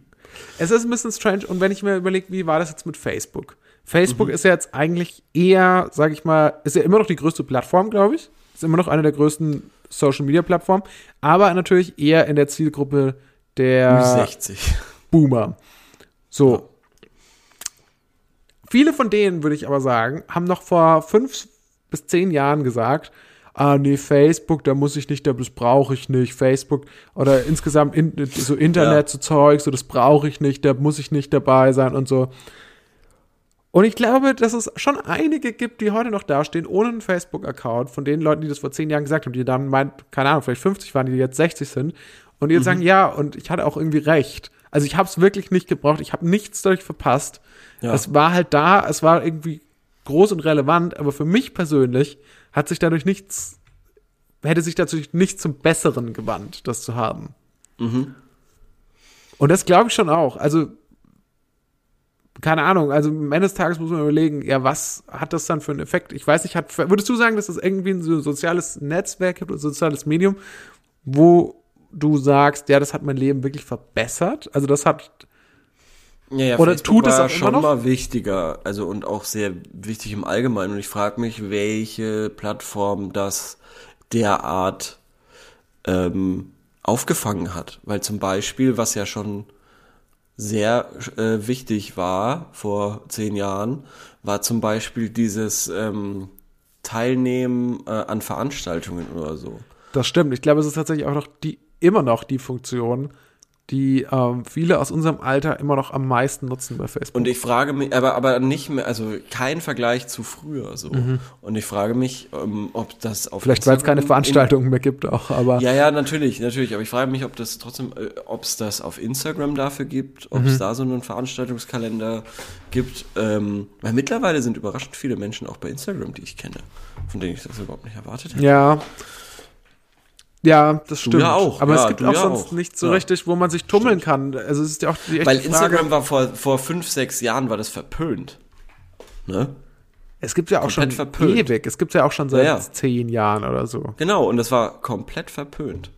Es ist ein bisschen strange und wenn ich mir überlege, wie war das jetzt mit Facebook? Facebook Mhm. ist ja jetzt eigentlich eher, sag ich mal, ist ja immer noch die größte Plattform, glaube ich. Ist immer noch eine der größten Social Media Plattformen, aber natürlich eher in der Zielgruppe der 60. Boomer. So. Viele von denen, würde ich aber sagen, haben noch vor fünf bis zehn Jahren gesagt, ah nee, Facebook, da muss ich nicht, das brauche ich nicht. Facebook oder insgesamt in, so Internet, Ja. so Zeug, so das brauche ich nicht, da muss ich nicht dabei sein und so. Und ich glaube, dass es schon einige gibt, die heute noch dastehen, ohne einen Facebook-Account, von den Leuten, die das vor zehn Jahren gesagt haben, die dann meint, keine Ahnung, vielleicht 50 waren, die jetzt 60 sind, und die jetzt sagen, ja, und ich hatte auch irgendwie recht. Also ich habe es wirklich nicht gebraucht, ich habe nichts dadurch verpasst. Ja. Es war halt da, es war irgendwie groß und relevant, aber für mich persönlich hat sich dadurch nichts, hätte sich dadurch nichts zum Besseren gewandt, das zu haben. Und das glaube ich schon auch. Also, keine Ahnung, also am Ende des Tages muss man überlegen, ja, was hat das dann für einen Effekt? Ich weiß nicht, hat, würdest du sagen, dass es irgendwie ein so soziales Netzwerk gibt, ein soziales Medium, wo du sagst, ja, das hat mein Leben wirklich verbessert? Also das hat, Ja, ja, Oder Facebook tut es war auch immer schon noch? mal wichtiger, also und auch sehr wichtig im Allgemeinen. Und ich frage mich, welche Plattform das derart ähm, aufgefangen hat. Weil zum Beispiel, was ja schon sehr äh, wichtig war vor zehn Jahren, war zum Beispiel dieses ähm, Teilnehmen äh, an Veranstaltungen oder so. das stimmt. Ich glaube, es ist tatsächlich auch noch die, immer noch die Funktion, die ähm, viele aus unserem Alter immer noch am meisten nutzen bei Facebook. Und ich frage mich, aber, aber nicht mehr, also kein Vergleich zu früher so. Und ich frage mich, ähm, ob das auf Mhm. Vielleicht, weil es keine Veranstaltungen mehr gibt auch, aber ja, ja, natürlich, natürlich. Aber ich frage mich, ob das trotzdem, äh, ob es das auf Instagram dafür gibt, ob Mhm. es da so einen Veranstaltungskalender gibt. Ähm, weil mittlerweile sind überraschend viele Menschen auch bei Instagram, die ich kenne, von denen ich das überhaupt nicht erwartet hätte. Ja. Ja, das Du stimmt. ja auch. Aber Ja, es gibt du auch ja sonst auch. nicht so Ja. richtig, wo man sich tummeln kann. Also es ist ja auch die echte Weil Frage. Instagram war vor, vor fünf, sechs Jahren war das verpönt. Ne? es gibt ja auch schon komplett verpönt. ewig. Es gibt ja auch schon seit zehn Jahren oder so. Genau, und das war komplett verpönt.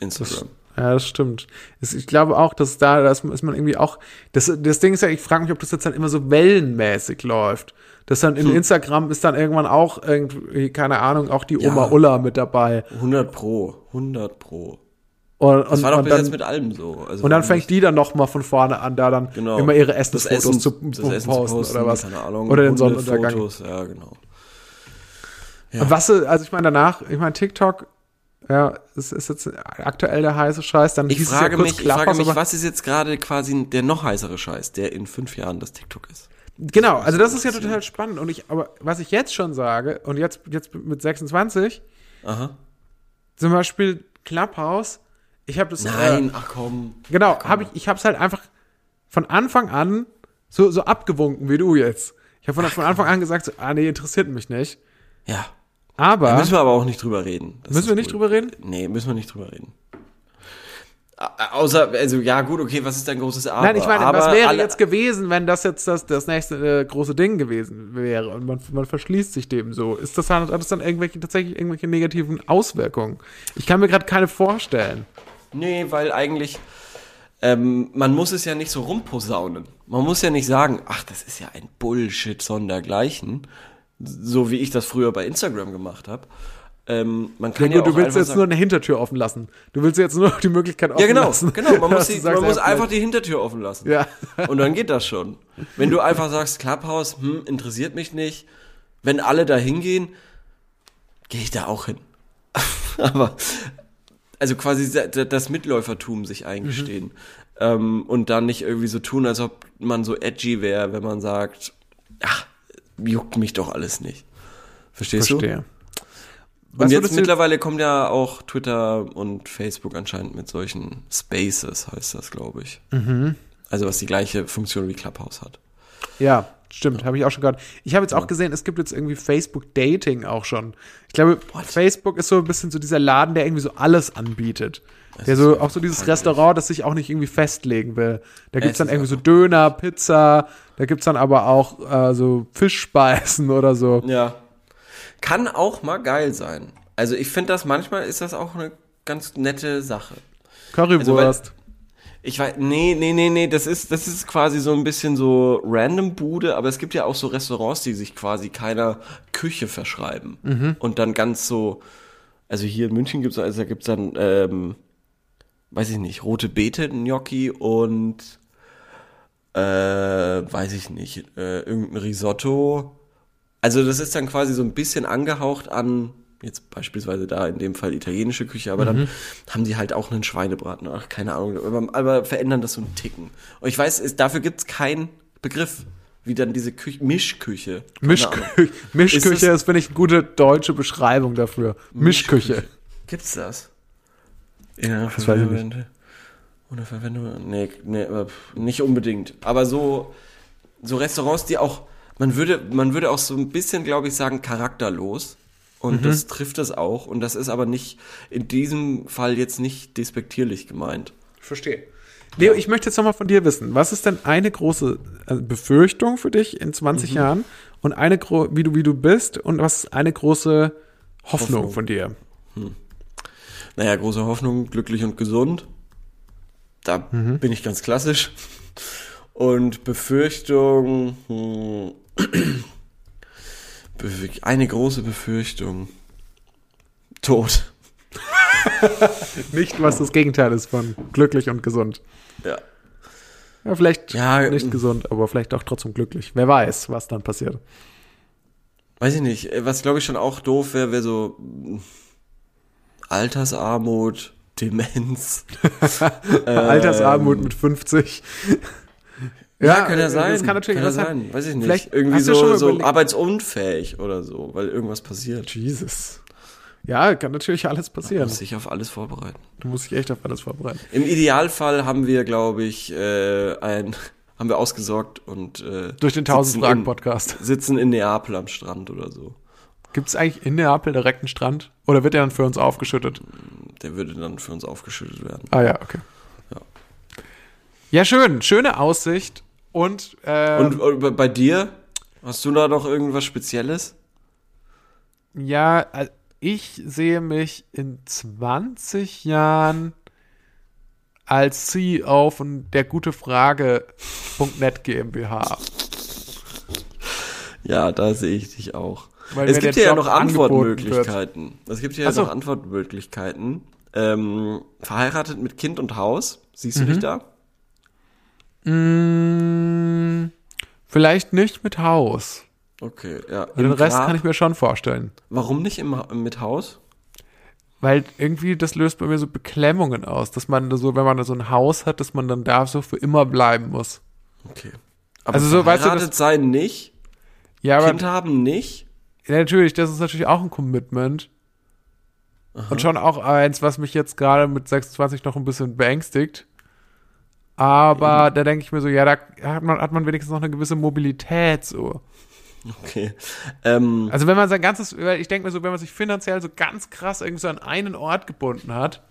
Instagram. Ja, das stimmt. Ich glaube auch, dass da, da ist man irgendwie auch. Das, das Ding ist ja, ich frage mich, ob das jetzt dann immer so wellenmäßig läuft. Dass dann Hm. in Instagram ist dann irgendwann auch irgendwie, keine Ahnung, auch die Ja. Oma Ulla mit dabei. 100 pro, 100 pro. Und, Das und, war doch und bis dann, jetzt mit allem so. Also und dann fängt die dann noch mal von vorne an, da dann genau. immer ihre Das Essensfotos Essen- zu, das zu Essen posten, oder was. Ahnung, oder den Sonnenuntergang. Hundefotos, Ja, genau. Und was, also ich meine danach, ich meine TikTok, ja, es ist jetzt aktuell der heiße Scheiß, dann Ich frage ja mich, ich frage mich, was ist jetzt gerade quasi der noch heißere Scheiß, der in fünf Jahren das TikTok ist? Genau, also das ist ja total spannend. Und ich, aber was ich jetzt schon sage, und jetzt, jetzt mit 26, Aha. zum Beispiel Clubhouse, ich habe das. Nein, Äh, ach komm. genau, habe ich, ich habe es halt einfach von Anfang an so, so abgewunken wie du jetzt. Ich habe von, von Anfang an gesagt, so, ah nee, interessiert mich nicht. Ja. Aber Da müssen wir aber auch nicht drüber reden. Das müssen wir nicht cool. drüber reden? Nee, müssen wir nicht drüber reden. Au- Außer, also ja gut, okay, was ist dein großes Aber? Nein, ich meine, aber was wäre alle- jetzt gewesen, wenn das jetzt das, das nächste äh, große Ding gewesen wäre und man, man verschließt sich dem so? Ist das dann, hat das dann irgendwelche, tatsächlich irgendwelche negativen Auswirkungen? Ich kann mir gerade keine vorstellen. Nee, weil eigentlich, ähm, man muss es ja nicht so rumposaunen. Man muss ja nicht sagen, ach, das ist ja ein Bullshit sondergleichen, so wie ich das früher bei Instagram gemacht habe. Ähm, man Ja, kann ja, gut, du auch willst jetzt sagen, nur eine Hintertür offen lassen. Du willst jetzt nur die Möglichkeit offen ja, genau, lassen. genau. Man muss, die, du man muss ja, einfach die Hintertür offen lassen. Ja. Und dann geht das schon. Wenn du einfach sagst, Clubhouse, hm, interessiert mich nicht. Wenn alle da hingehen, gehe ich da auch hin. Aber, also quasi da- das Mitläufertum sich eingestehen. Ähm, und dann nicht irgendwie so tun, als ob man so edgy wäre, wenn man sagt, ach, juckt mich doch alles nicht. Verstehst du? Verstehe. Und jetzt mittlerweile kommt ja auch Twitter und Facebook anscheinend mit solchen Spaces, heißt das, glaube ich. Mhm. Also was die gleiche Funktion wie Clubhouse hat. Ja, stimmt, habe ich auch schon gehört. Ich habe jetzt auch gesehen, es gibt jetzt irgendwie Facebook Dating auch schon. Ich glaube, Facebook ist so ein bisschen so dieser Laden, der irgendwie so alles anbietet. Der ist so auch so dieses. Restaurant, das sich auch nicht irgendwie festlegen will. Da gibt's Es dann irgendwie so Döner, Pizza, da gibt's dann aber auch äh, so Fischspeisen oder so. Ja. Kann auch mal geil sein. Also ich finde das, manchmal ist das auch eine ganz nette Sache. Currywurst. Ich weiß, nee, nee, nee, nee, das ist, das ist quasi so ein bisschen so random Bude, aber es gibt ja auch so Restaurants, die sich quasi keiner Küche verschreiben. Mhm. Und dann ganz so, also hier in München gibt's also da gibt's dann, ähm, weiß ich nicht, rote Beete, Gnocchi und, äh, weiß ich nicht, äh, irgendein Risotto. Also das ist dann quasi so ein bisschen angehaucht an, jetzt beispielsweise da in dem Fall italienische Küche, aber Mhm. dann haben die halt auch einen Schweinebraten, ach, keine Ahnung, aber, aber verändern das so einen Ticken. Und ich weiß, es, dafür gibt's keinen Begriff. Wie dann diese Küche, Mischküche. Ahnung. Mischküche, Mischküche Ist es- ist, finde ich, eine gute deutsche Beschreibung dafür. Mischküche. Gibt's das? Ja, Das weiß ich nicht. Ohne Verwendung? Nee, nee, nicht unbedingt. Aber so, so Restaurants, die auch, man würde, man würde auch so ein bisschen, glaube ich, sagen, charakterlos. Und Mhm. das trifft es auch. Und das ist aber nicht, in diesem Fall jetzt nicht despektierlich gemeint. Ich verstehe. Leo, ich möchte jetzt nochmal von dir wissen, was ist denn eine große äh, Befürchtung für dich in 20 Mhm. Jahren und eine, wie du, wie du bist und was ist eine große Hoffnung, Hoffnung. von dir? Naja, große Hoffnung, glücklich und gesund. Da bin ich ganz klassisch. Und Befürchtung, hm, eine große Befürchtung. Tod. Nicht, was das Gegenteil ist von glücklich und gesund. Ja. Ja, vielleicht Ja, nicht ähm, gesund, aber vielleicht auch trotzdem glücklich. Wer weiß, was dann passiert. Weiß ich nicht. Was glaube ich schon auch doof wäre, wäre so mm, Altersarmut, Demenz. Altersarmut mit 50. Ja, kann ja sein. Das kann natürlich ja was sein. Weiß ich nicht. Vielleicht Irgendwie du so, so arbeitsunfähig oder so, weil irgendwas passiert. Jesus. Ja, kann natürlich alles passieren. Muss sich auf alles vorbereiten. Du musst dich echt auf alles vorbereiten. Im Idealfall haben wir, glaube ich, äh, ein, haben wir ausgesorgt und äh, Durch den sitzen 1000 Fragen Podcast. in, sitzen in Neapel am Strand oder so. Gibt es eigentlich in Neapel direkt einen Strand? Oder wird der dann für uns aufgeschüttet? Der würde dann für uns aufgeschüttet werden. Ah ja, okay. Ja. Ja, schön. Schöne Aussicht. Und, ähm, Und, und bei- bei dir? Hast du da noch irgendwas Spezielles? ja, ich sehe mich in 20 Jahren als CEO von der Gutefrage.net GmbH. Ja, da sehe ich dich auch. Weil es gibt der ja noch Antwortmöglichkeiten. Es gibt ja Ach so. noch Antwortmöglichkeiten. Ähm, verheiratet mit Kind und Haus. Siehst Mhm. du dich da? Mm, vielleicht nicht mit Haus. Okay, ja. Den Rest Grab? kann ich mir schon vorstellen. Warum nicht im, mit Haus? Weil irgendwie das löst bei mir so Beklemmungen aus, dass man so, wenn man so ein Haus hat, dass man dann da so für immer bleiben muss. Okay. Aber Also so, weißt du, das- sein nicht, Ja, aber Kind haben nicht. ja, natürlich, das ist natürlich auch ein Commitment. Und schon auch eins, was mich jetzt gerade mit 26 noch ein bisschen beängstigt. Aber da denke ich mir so, ja, da hat man, hat man wenigstens noch eine gewisse Mobilität so. Okay. Ähm, Also wenn man sein ganzes, ich denke mir so, wenn man sich finanziell so ganz krass irgendwie so an einen Ort gebunden hat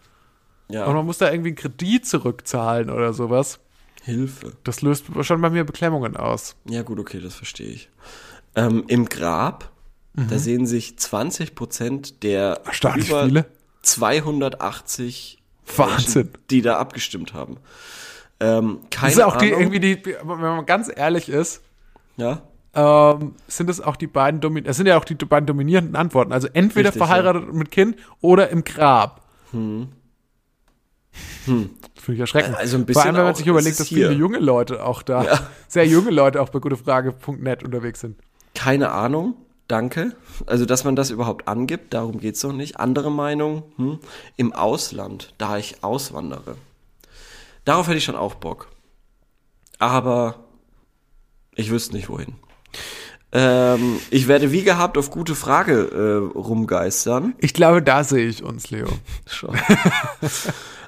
ja, und man muss da irgendwie einen Kredit zurückzahlen oder sowas, Hilfe. das löst schon bei mir Beklemmungen aus. Ja, gut, okay, das verstehe ich. Ähm, Im Grab, Mhm. da sehen sich 20 Prozent der über viele. 280 Wahnsinn. Menschen, die da abgestimmt haben. Ähm, keine Das ist auch die, Ahnung. irgendwie die, wenn man ganz ehrlich ist, ja, ähm, sind es auch die beiden Domin es sind ja auch die beiden dominierenden Antworten. Also entweder Richtig, verheiratet mit Kind oder im Grab. Hm. Finde ich erschreckend. Also ein Vor allem, bisschen wenn man sich überlegt, es dass viele hier. junge Leute auch da, Ja. sehr junge Leute auch bei gutefrage.net unterwegs sind. keine Ahnung. Danke. Also, dass man das überhaupt angibt, darum geht's doch nicht. Andere Meinung, hm, im Ausland, da ich auswandere. Darauf hätte ich schon auch Bock. Aber ich wüsste nicht wohin. Ähm, ich werde wie gehabt auf gute Frage äh, rumgeistern. Ich glaube, da sehe ich uns, Leo. Schon.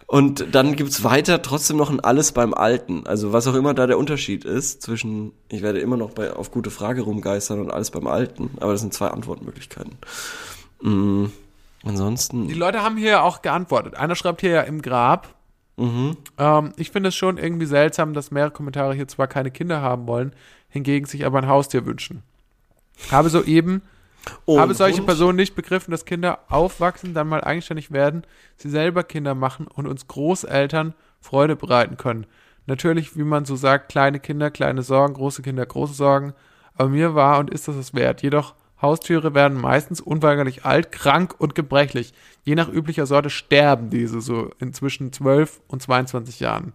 Und dann gibt's weiter trotzdem noch ein Alles beim Alten. Also was auch immer da der Unterschied ist zwischen, ich werde immer noch bei auf gute Frage rumgeistern und Alles beim Alten. Aber das sind zwei Antwortmöglichkeiten. Mm, ansonsten, Die Leute haben hier auch geantwortet. Einer schreibt hier ja im Grab. Mhm. Ähm, ich finde es schon irgendwie seltsam, dass mehrere Kommentare hier zwar keine Kinder haben wollen, hingegen sich aber ein Haustier wünschen. Habe soeben oh, habe solche Hund? Personen nicht begriffen, dass Kinder aufwachsen, dann mal eigenständig werden, sie selber Kinder machen und uns Großeltern Freude bereiten können. Natürlich, wie man so sagt, kleine Kinder, kleine Sorgen, große Kinder, große Sorgen. Aber mir war und ist das es wert. Jedoch Haustiere werden meistens unweigerlich alt, krank und gebrechlich. Je nach üblicher Sorte sterben diese so inzwischen 12 und 22 Jahren.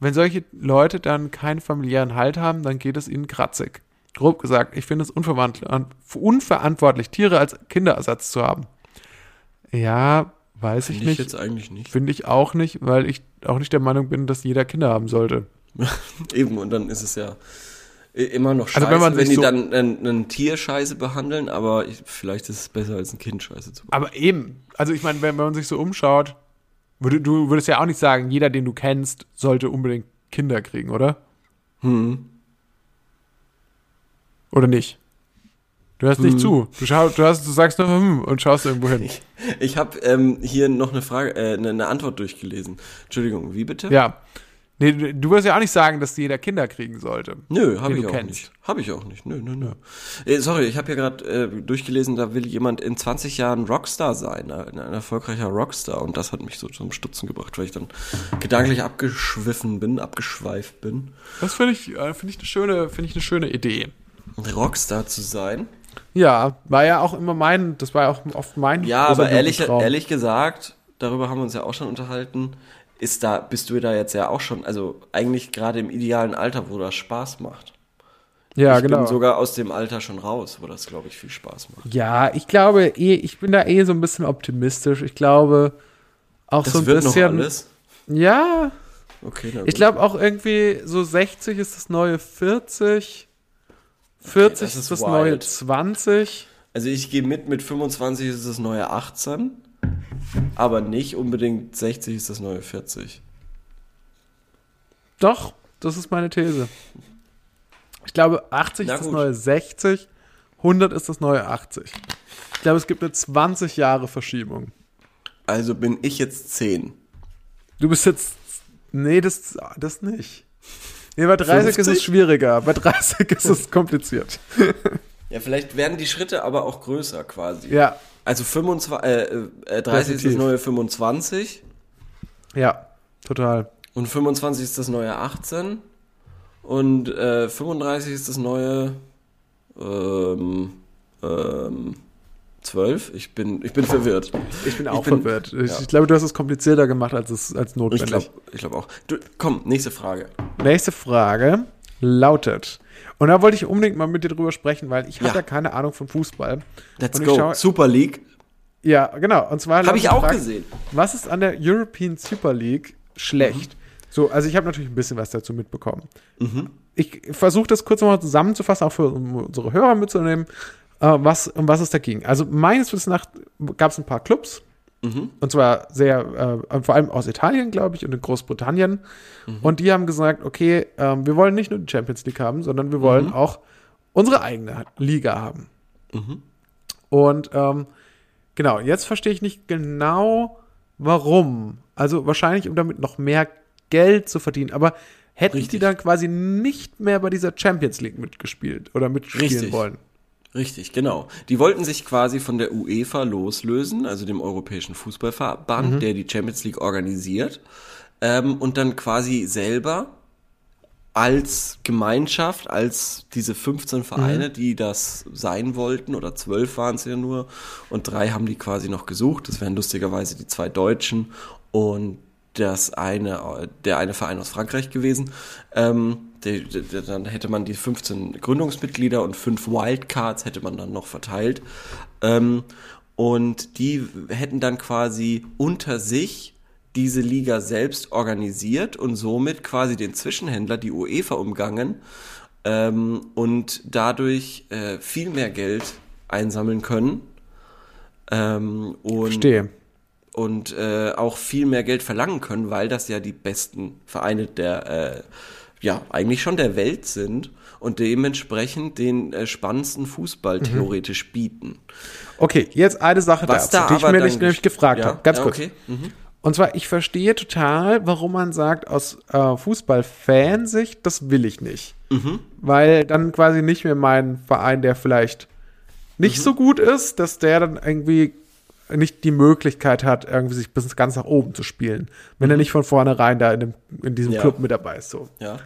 Wenn solche Leute dann keinen familiären Halt haben, dann geht es ihnen kratzig. Grob gesagt, ich finde es unverantwortlich, Tiere als Kinderersatz zu haben. Ja, weiß ich Finde ich nicht. jetzt eigentlich nicht. Finde ich auch nicht, weil ich auch nicht der Meinung bin, dass jeder Kinder haben sollte. Eben, und dann ist es ja, Immer noch scheiße, Also wenn man wenn die so- dann ein, ein Tier scheiße behandeln, aber ich, vielleicht ist es besser, als ein Kind scheiße zu behandeln. Aber eben, also ich meine, wenn, wenn man sich so umschaut, würde, du würdest ja auch nicht sagen, jeder, den du kennst, sollte unbedingt Kinder kriegen, oder? Hm. Oder nicht? Du hörst nicht zu. Du, schau, du, hast, du sagst nur hm und schaust irgendwo hin. Ich, ich habe ähm, hier noch eine Frage, äh, eine, eine Antwort durchgelesen. Entschuldigung, wie bitte? Ja. Nee, du- du wirst ja auch nicht sagen, dass jeder Kinder kriegen sollte. Nö, habe ich auch kennst. nicht. Habe ich auch nicht. Nö, nö, nö. Äh, sorry, ich habe hier gerade äh, durchgelesen, da will jemand in 20 Jahren Rockstar sein, ein, ein erfolgreicher Rockstar. Und das hat mich so zum Stutzen gebracht, weil ich dann gedanklich abgeschwiffen bin, abgeschweift bin. Das finde ich, äh, finde ich eine schöne, finde ich eine schöne Idee. Rockstar zu sein. Ja, war ja auch immer mein, das war ja auch oft mein Ja, aber ehrlich, ehrlich gesagt, darüber haben wir uns ja auch schon unterhalten, ist da, bist du da jetzt ja auch schon, also eigentlich gerade im idealen Alter, wo das Spaß macht. Ja, ich genau. bin sogar aus dem Alter schon raus, wo das, glaube ich, viel Spaß macht. ja, ich glaube, eh, ich bin da eh so ein bisschen optimistisch. Ich glaube auch Das so ein wird bisschen. noch alles. Ja, Okay, na ich glaube auch irgendwie so 60 ist das neue 40. 40 das ist ist das wild. neue 20. Also ich gehe mit, mit 25 ist das neue 18, aber nicht unbedingt 60 ist das neue 40. Doch, das ist meine These. Ich glaube, 80 Na ist das gut. neue 60, 100 ist das neue 80. Ich glaube, es gibt eine 20 Jahre Verschiebung. Also bin ich jetzt 10. Du bist jetzt. Nee, das, das nicht. Nee, bei 30 ist es 50? schwieriger. Bei 30 ist es kompliziert. Ja, vielleicht werden die Schritte aber auch größer quasi. Ja, Also 25, äh, äh, 30 ist das Definitiv. neue 25 ja, total. und 25 ist das neue 18 und äh, 35 ist das neue ähm, ähm, 12. Ich bin, ich bin verwirrt. Ich bin auch bin- verwirrt. Ich, ja. ich glaube, du hast es komplizierter gemacht, als es als Ich notwendig. glaube ich glaub auch. Du, komm, nächste Frage. Nächste Frage lautet. Und da wollte ich unbedingt mal mit dir drüber sprechen, weil ich Ja. habe ja keine Ahnung von Fußball. Let's go. schau- Super League. Ja, genau. Und zwar Habe ich auch Frage, gesehen. Was ist an der European Super League schlecht? So, also ich habe natürlich ein bisschen was dazu mitbekommen. Ich versuche das kurz nochmal zusammenzufassen, auch für unsere Hörer mitzunehmen, äh, was, um was es da ging. Also meines Wissens nach gab es ein paar Clubs, und zwar sehr, äh, vor allem aus Italien, glaube ich, und in Großbritannien. Und die haben gesagt, okay, ähm, wir wollen nicht nur die Champions League haben, sondern wir wollen auch unsere eigene Liga haben. Und ähm, genau, jetzt verstehe ich nicht genau, warum. Also wahrscheinlich, um damit noch mehr Geld zu verdienen. Aber hätten die Richtig. dann quasi nicht mehr bei dieser Champions League mitgespielt oder mitspielen Richtig. wollen? Richtig, genau. Die wollten sich quasi von der UEFA loslösen, also dem Europäischen Fußballverband, der die Champions League organisiert, ähm, und dann quasi selber als Gemeinschaft, als diese 15 Vereine, die das sein wollten, oder 12 waren es ja nur, und drei haben die quasi noch gesucht. Das wären lustigerweise die zwei Deutschen und das eine, der eine Verein aus Frankreich gewesen. Ähm, der, dann hätte man die 15 Gründungsmitglieder und fünf Wildcards hätte man dann noch verteilt. Ähm, und die hätten dann quasi unter sich diese Liga selbst organisiert und somit quasi den Zwischenhändler, die UEFA, umgangen ähm, und dadurch äh, viel mehr Geld einsammeln können. Ähm, und Verstehe. und äh, auch viel mehr Geld verlangen können, weil das ja die besten Vereine der, äh, ja, eigentlich schon der Welt sind und dementsprechend den äh, spannendsten Fußball theoretisch bieten. Okay, jetzt eine Sache Was dazu, da die ich mir nicht, nämlich gefragt ja, habe. Ganz ja, kurz. okay. Mhm. Und zwar, ich verstehe total, warum man sagt, aus äh, Fußballfansicht, das will ich nicht. Mhm. Weil dann quasi nicht mehr mein Verein, der vielleicht Mhm. nicht so gut ist, dass der dann irgendwie nicht die Möglichkeit hat, irgendwie sich bis ganz nach oben zu spielen. Wenn er nicht von vornherein da in, dem, in diesem Mhm. Ja. Club mit dabei ist. So. Ja.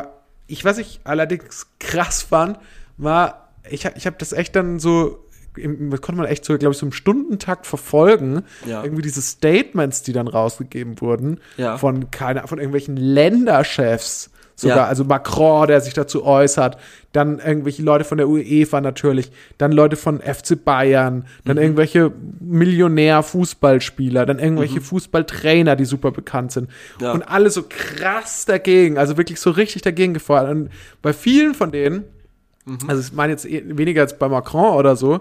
Äh, ich, was ich allerdings krass fand, war, ich, hab- ich habe das echt dann so, das konnte man echt so, glaube ich, so im Stundentakt verfolgen. Ja. Irgendwie diese Statements, die dann rausgegeben wurden, Ja. von, keine, von irgendwelchen Länderchefs. Sogar, Ja. also Macron, der sich dazu äußert, dann irgendwelche Leute von der UEFA natürlich, dann Leute von FC Bayern, dann irgendwelche Millionär-Fußballspieler, dann irgendwelche Fußballtrainer, die super bekannt sind. Ja. Und alle so krass dagegen, also wirklich so richtig dagegen gefordert. Und bei vielen von denen, also ich meine jetzt eh- weniger als bei Macron oder so,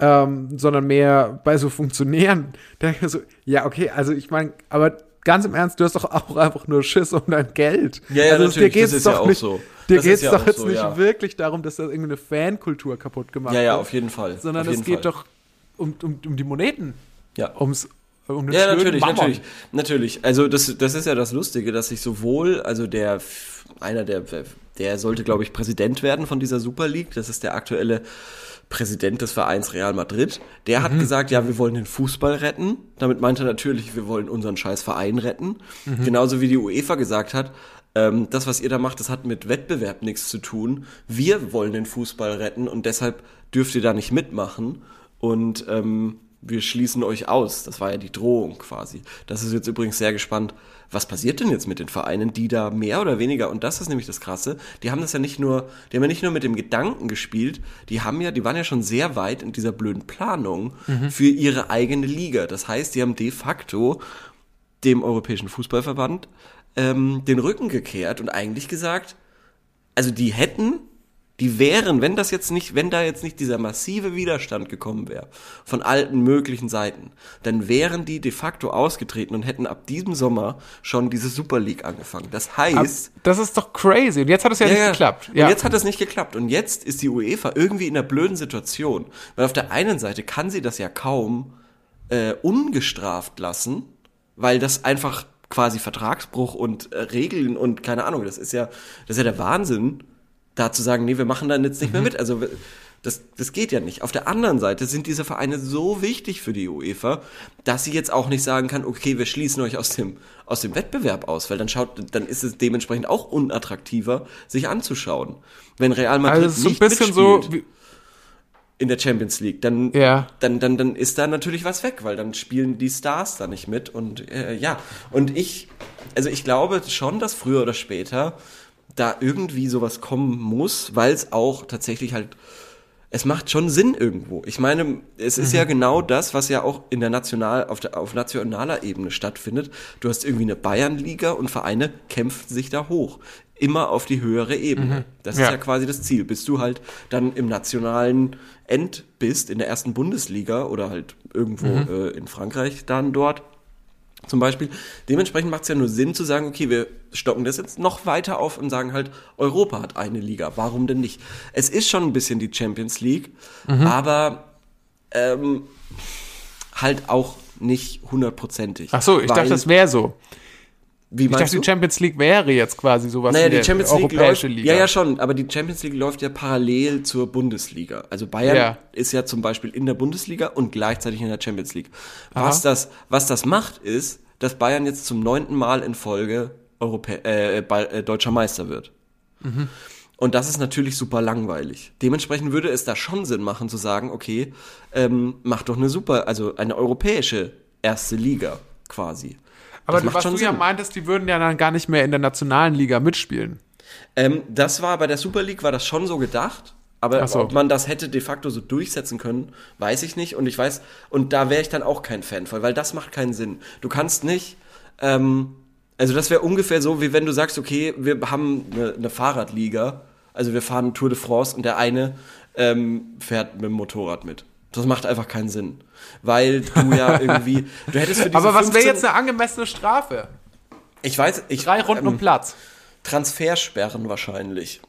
ähm, sondern mehr bei so Funktionären, da denke ich mir so, ja, okay, also ich meine, aber ganz im Ernst, du hast doch auch einfach nur Schiss um dein Geld. Ja, ja, also natürlich, dir geht's das ist doch ja auch nicht, so. Dir geht es ja doch jetzt so, nicht ja. wirklich darum, dass da irgendeine Fankultur kaputt gemacht Ja, ja, wird. auf jeden Fall. Sondern auf es geht Fall. doch um, um, um die Moneten. Ja. Ums, um Ja, natürlich, Mammon. natürlich, natürlich. Also das, das ist ja das Lustige, dass sich sowohl, also der einer der, der sollte, glaube ich, Präsident werden von dieser Super League. Das ist der aktuelle Präsident des Vereins Real Madrid. Der Mhm. hat gesagt, ja, wir wollen den Fußball retten. Damit meinte er natürlich, wir wollen unseren scheiß Verein retten. Mhm. Genauso wie die UEFA gesagt hat, ähm, das, was ihr da macht, das hat mit Wettbewerb nichts zu tun. Wir wollen den Fußball retten und deshalb dürft ihr da nicht mitmachen. Und ähm, wir schließen euch aus. Das war ja die Drohung quasi. Das ist jetzt übrigens sehr gespannt. Was passiert denn jetzt mit den Vereinen, die da mehr oder weniger, und das ist nämlich das Krasse, die haben das ja nicht nur, die haben ja nicht nur mit dem Gedanken gespielt, die haben ja, die waren ja schon sehr weit in dieser blöden Planung für ihre eigene Liga. Das heißt, die haben de facto dem Europäischen Fußballverband ähm, den Rücken gekehrt und eigentlich gesagt, also die hätten, die wären, wenn das jetzt nicht, wenn da jetzt nicht dieser massive Widerstand gekommen wäre von alten möglichen Seiten, dann wären die de facto ausgetreten und hätten ab diesem Sommer schon diese Super League angefangen. Das heißt, Das ist doch crazy. Und jetzt hat es ja, nicht geklappt. und Ja. jetzt hat es nicht geklappt. Und jetzt ist die UEFA irgendwie in einer blöden Situation. Weil auf der einen Seite kann sie das ja kaum äh, ungestraft lassen, weil das einfach quasi Vertragsbruch und äh, Regeln und keine Ahnung, das ist ja, das ist ja der Wahnsinn, da zu sagen, nee, wir machen dann jetzt nicht mehr mit. Also das, das geht ja nicht. Auf der anderen Seite sind diese Vereine so wichtig für die UEFA, dass sie jetzt auch nicht sagen kann, okay, wir schließen euch aus dem, aus dem Wettbewerb aus, weil dann schaut, dann ist es dementsprechend auch unattraktiver, sich anzuschauen. Wenn Real Madrid also so ein nicht bisschen so, in der Champions League, dann, Ja. dann, dann, dann ist da natürlich was weg, weil dann spielen die Stars da nicht mit und äh, ja. Und ich, also ich glaube schon, dass früher oder später da irgendwie sowas kommen muss, weil es auch tatsächlich halt, es macht schon Sinn irgendwo. Ich meine, es ist ja genau das, was ja auch in der National, auf, der, auf nationaler Ebene stattfindet. Du hast irgendwie eine Bayernliga und Vereine kämpfen sich da hoch. Immer auf die höhere Ebene. Das ist Ja. ja quasi das Ziel. Bis du halt dann im nationalen End bist, in der ersten Bundesliga oder halt irgendwo äh, in Frankreich dann dort zum Beispiel. Dementsprechend macht es ja nur Sinn zu sagen, okay, wir stocken das jetzt noch weiter auf und sagen halt, Europa hat eine Liga, warum denn nicht? Es ist schon ein bisschen die Champions League, aber ähm, halt auch nicht hundertprozentig. ach so, ich Weil- dachte, das wäre so. Wie Ich dachte, du? die Champions League wäre jetzt quasi sowas Naja, wie die Champions League europäische läuft, Liga. Ja, ja, schon, aber die Champions League läuft ja parallel zur Bundesliga. Also Bayern Ja. ist ja zum Beispiel in der Bundesliga und gleichzeitig in der Champions League. Was das, was das macht, ist, dass Bayern jetzt zum neunten Mal in Folge Europä äh, äh, deutscher Meister wird. Und das ist natürlich super langweilig. Dementsprechend würde es da schon Sinn machen zu sagen, okay, ähm, mach doch eine super, also eine europäische erste Liga quasi. Aber du, was du ja Sinn. meintest, die würden ja dann gar nicht mehr in der nationalen Liga mitspielen. Ähm, das war bei der Super League war das schon so gedacht, aber so. ob man das hätte de facto so durchsetzen können, weiß ich nicht. Und ich weiß, und da wäre ich dann auch kein Fan von, weil das macht keinen Sinn. Du kannst nicht, ähm, also das wäre ungefähr so, wie wenn du sagst, okay, wir haben eine, eine Fahrradliga, also wir fahren Tour de France und der eine ähm, fährt mit dem Motorrad mit. Das macht einfach keinen Sinn. Weil du ja irgendwie, du hättest für diese Aber was wäre 15 jetzt eine angemessene Strafe? ich weiß, ich, Drei Runden ähm, um Platz. Transfersperren wahrscheinlich.